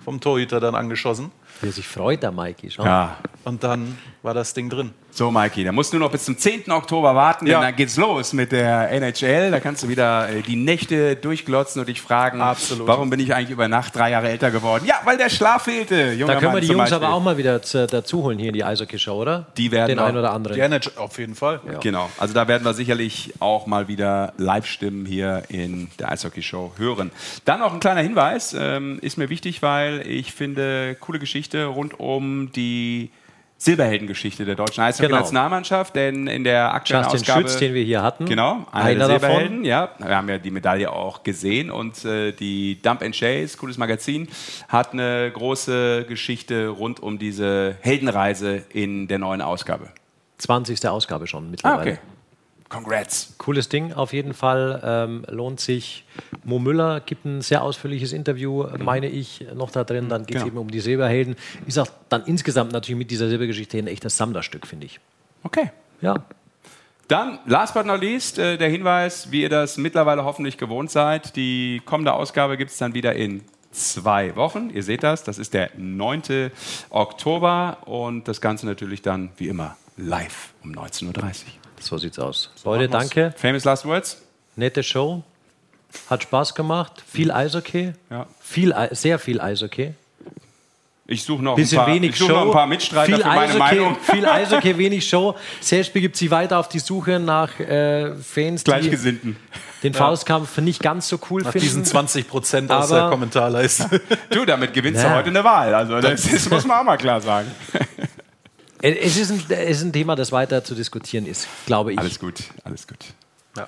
vom Torhüter dann angeschossen. Wie er sich freut, der Mikey. Schau. Ja. Und dann war das Ding drin. So, Mikey, da musst du noch bis zum 10. Oktober warten, denn Ja. dann geht's los mit der NHL. Da kannst du wieder äh, die Nächte durchglotzen und dich fragen, Absolut. warum bin ich eigentlich über Nacht drei Jahre älter geworden? Ja, weil der Schlaf fehlte. Junger Da können wir Mann die zum Jungs Beispiel. aber auch mal wieder zu, dazu holen hier in die Eishockey-Show, oder? Die werden Den einen oder anderen. Die NHL auf jeden Fall. Genau, also da werden wir sicherlich auch mal wieder Live-Stimmen hier in der Eishockey-Show hören. Dann noch ein kleiner Hinweis, ähm, ist mir wichtig, weil ich finde, coole Geschichte rund um die Silberheldengeschichte der deutschen Eishockey-Nationalmannschaft, denn in der aktuellen Justin Ausgabe... Schütz, den wir hier hatten. Genau, einer, Einer der davon. Silberhelden, ja. Wir haben ja die Medaille auch gesehen und äh, die Dump and Chase, cooles Magazin, hat eine große Geschichte rund um diese Heldenreise in der neuen Ausgabe. 20. Ausgabe schon Ah, mittlerweile. okay. Congrats. Cooles Ding auf jeden Fall. Ähm, lohnt sich. Mo Müller gibt ein sehr ausführliches Interview, äh, meine ich, noch da drin. Dann geht es Genau. eben um die Silberhelden. Ist auch dann insgesamt natürlich mit dieser Silbergeschichte ein echtes Sammlerstück, finde ich. Okay. Ja. Dann, last but not least, äh, der Hinweis, wie ihr das mittlerweile hoffentlich gewohnt seid. Die kommende Ausgabe gibt es dann wieder in zwei Wochen. Ihr seht das, das ist der 9. Oktober und das Ganze natürlich dann wie immer live um 19.30 Uhr. So sieht's aus. Leute, danke. Famous Last Words? Nette Show. Hat Spaß gemacht. Viel Eishockey. Ja. Viel, Ei- sehr viel Eishockey. Ich suche noch, ein Bisschen paar, wenig ich suche Show. noch ein paar Mitstreiter viel für meine Eishockey, Meinung. [LAUGHS] Viel Eishockey, [LAUGHS] wenig Show. Selbst begibt sich weiter auf die Suche nach äh, Fans, die Gleichgesinnten. den Faustkampf nicht ganz so cool Nach finden. diesen 20 Prozent aus der Kommentarleiste. [LAUGHS] Du, damit gewinnst du Ja. heute eine Wahl. Also das, das muss man auch mal klar sagen. Äh, Es ist, ein, es ist ein Thema, das weiter zu diskutieren ist, glaube ich. Alles gut, alles gut. Ja.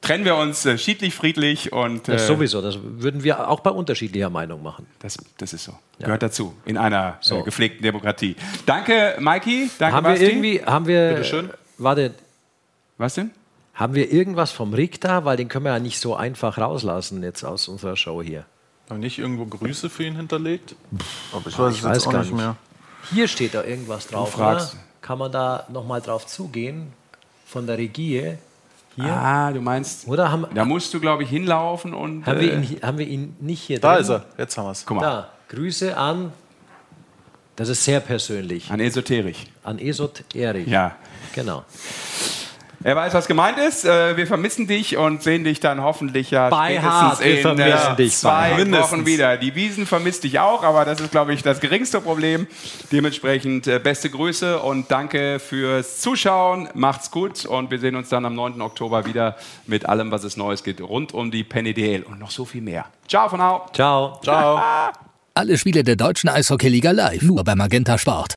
Trennen wir uns äh, schiedlich, friedlich und Das äh, sowieso, das würden wir auch bei unterschiedlicher Meinung machen. Das, das ist so. Gehört dazu in einer So. äh, gepflegten Demokratie. Danke, Mikey. Danke, haben wir Basti. irgendwie, haben wir, Bitteschön. warte, Was denn? haben wir irgendwas vom Rick da? Weil den können wir ja nicht so einfach rauslassen jetzt aus unserer Show hier. Noch nicht irgendwo Grüße für ihn hinterlegt? Aber ich ich weiß gar nicht. Hier steht da irgendwas drauf, fragst. oder? Kann man da nochmal drauf zugehen? Von der Regie? Hier? Ah, du meinst, Oder haben, da musst du, glaube ich, hinlaufen und. haben, wir äh, ihn, hi- haben wir ihn nicht hier Da drin? ist er. Jetzt haben wir es. Guck mal, Da, Grüße an, das ist sehr persönlich, an Esoterik. an Esot Erich. Ja. Genau. Er weiß, was gemeint ist. Äh, Wir vermissen dich und sehen dich dann hoffentlich ja Bei spätestens Hart, wir in vermissen äh, dich bei zwei Hart. Wochen Mindestens. wieder. Die Wiesen vermisst dich auch, aber das ist, glaube ich, das geringste Problem. Dementsprechend äh, beste Grüße und danke fürs Zuschauen. Macht's gut und wir sehen uns dann am 9. Oktober wieder mit allem, was es Neues gibt rund um die Penny DL und noch so viel mehr. Ciao von Hau. Ciao. Ciao. [LAUGHS] Alle Spiele der deutschen Eishockeyliga live, nur bei Magenta Sport.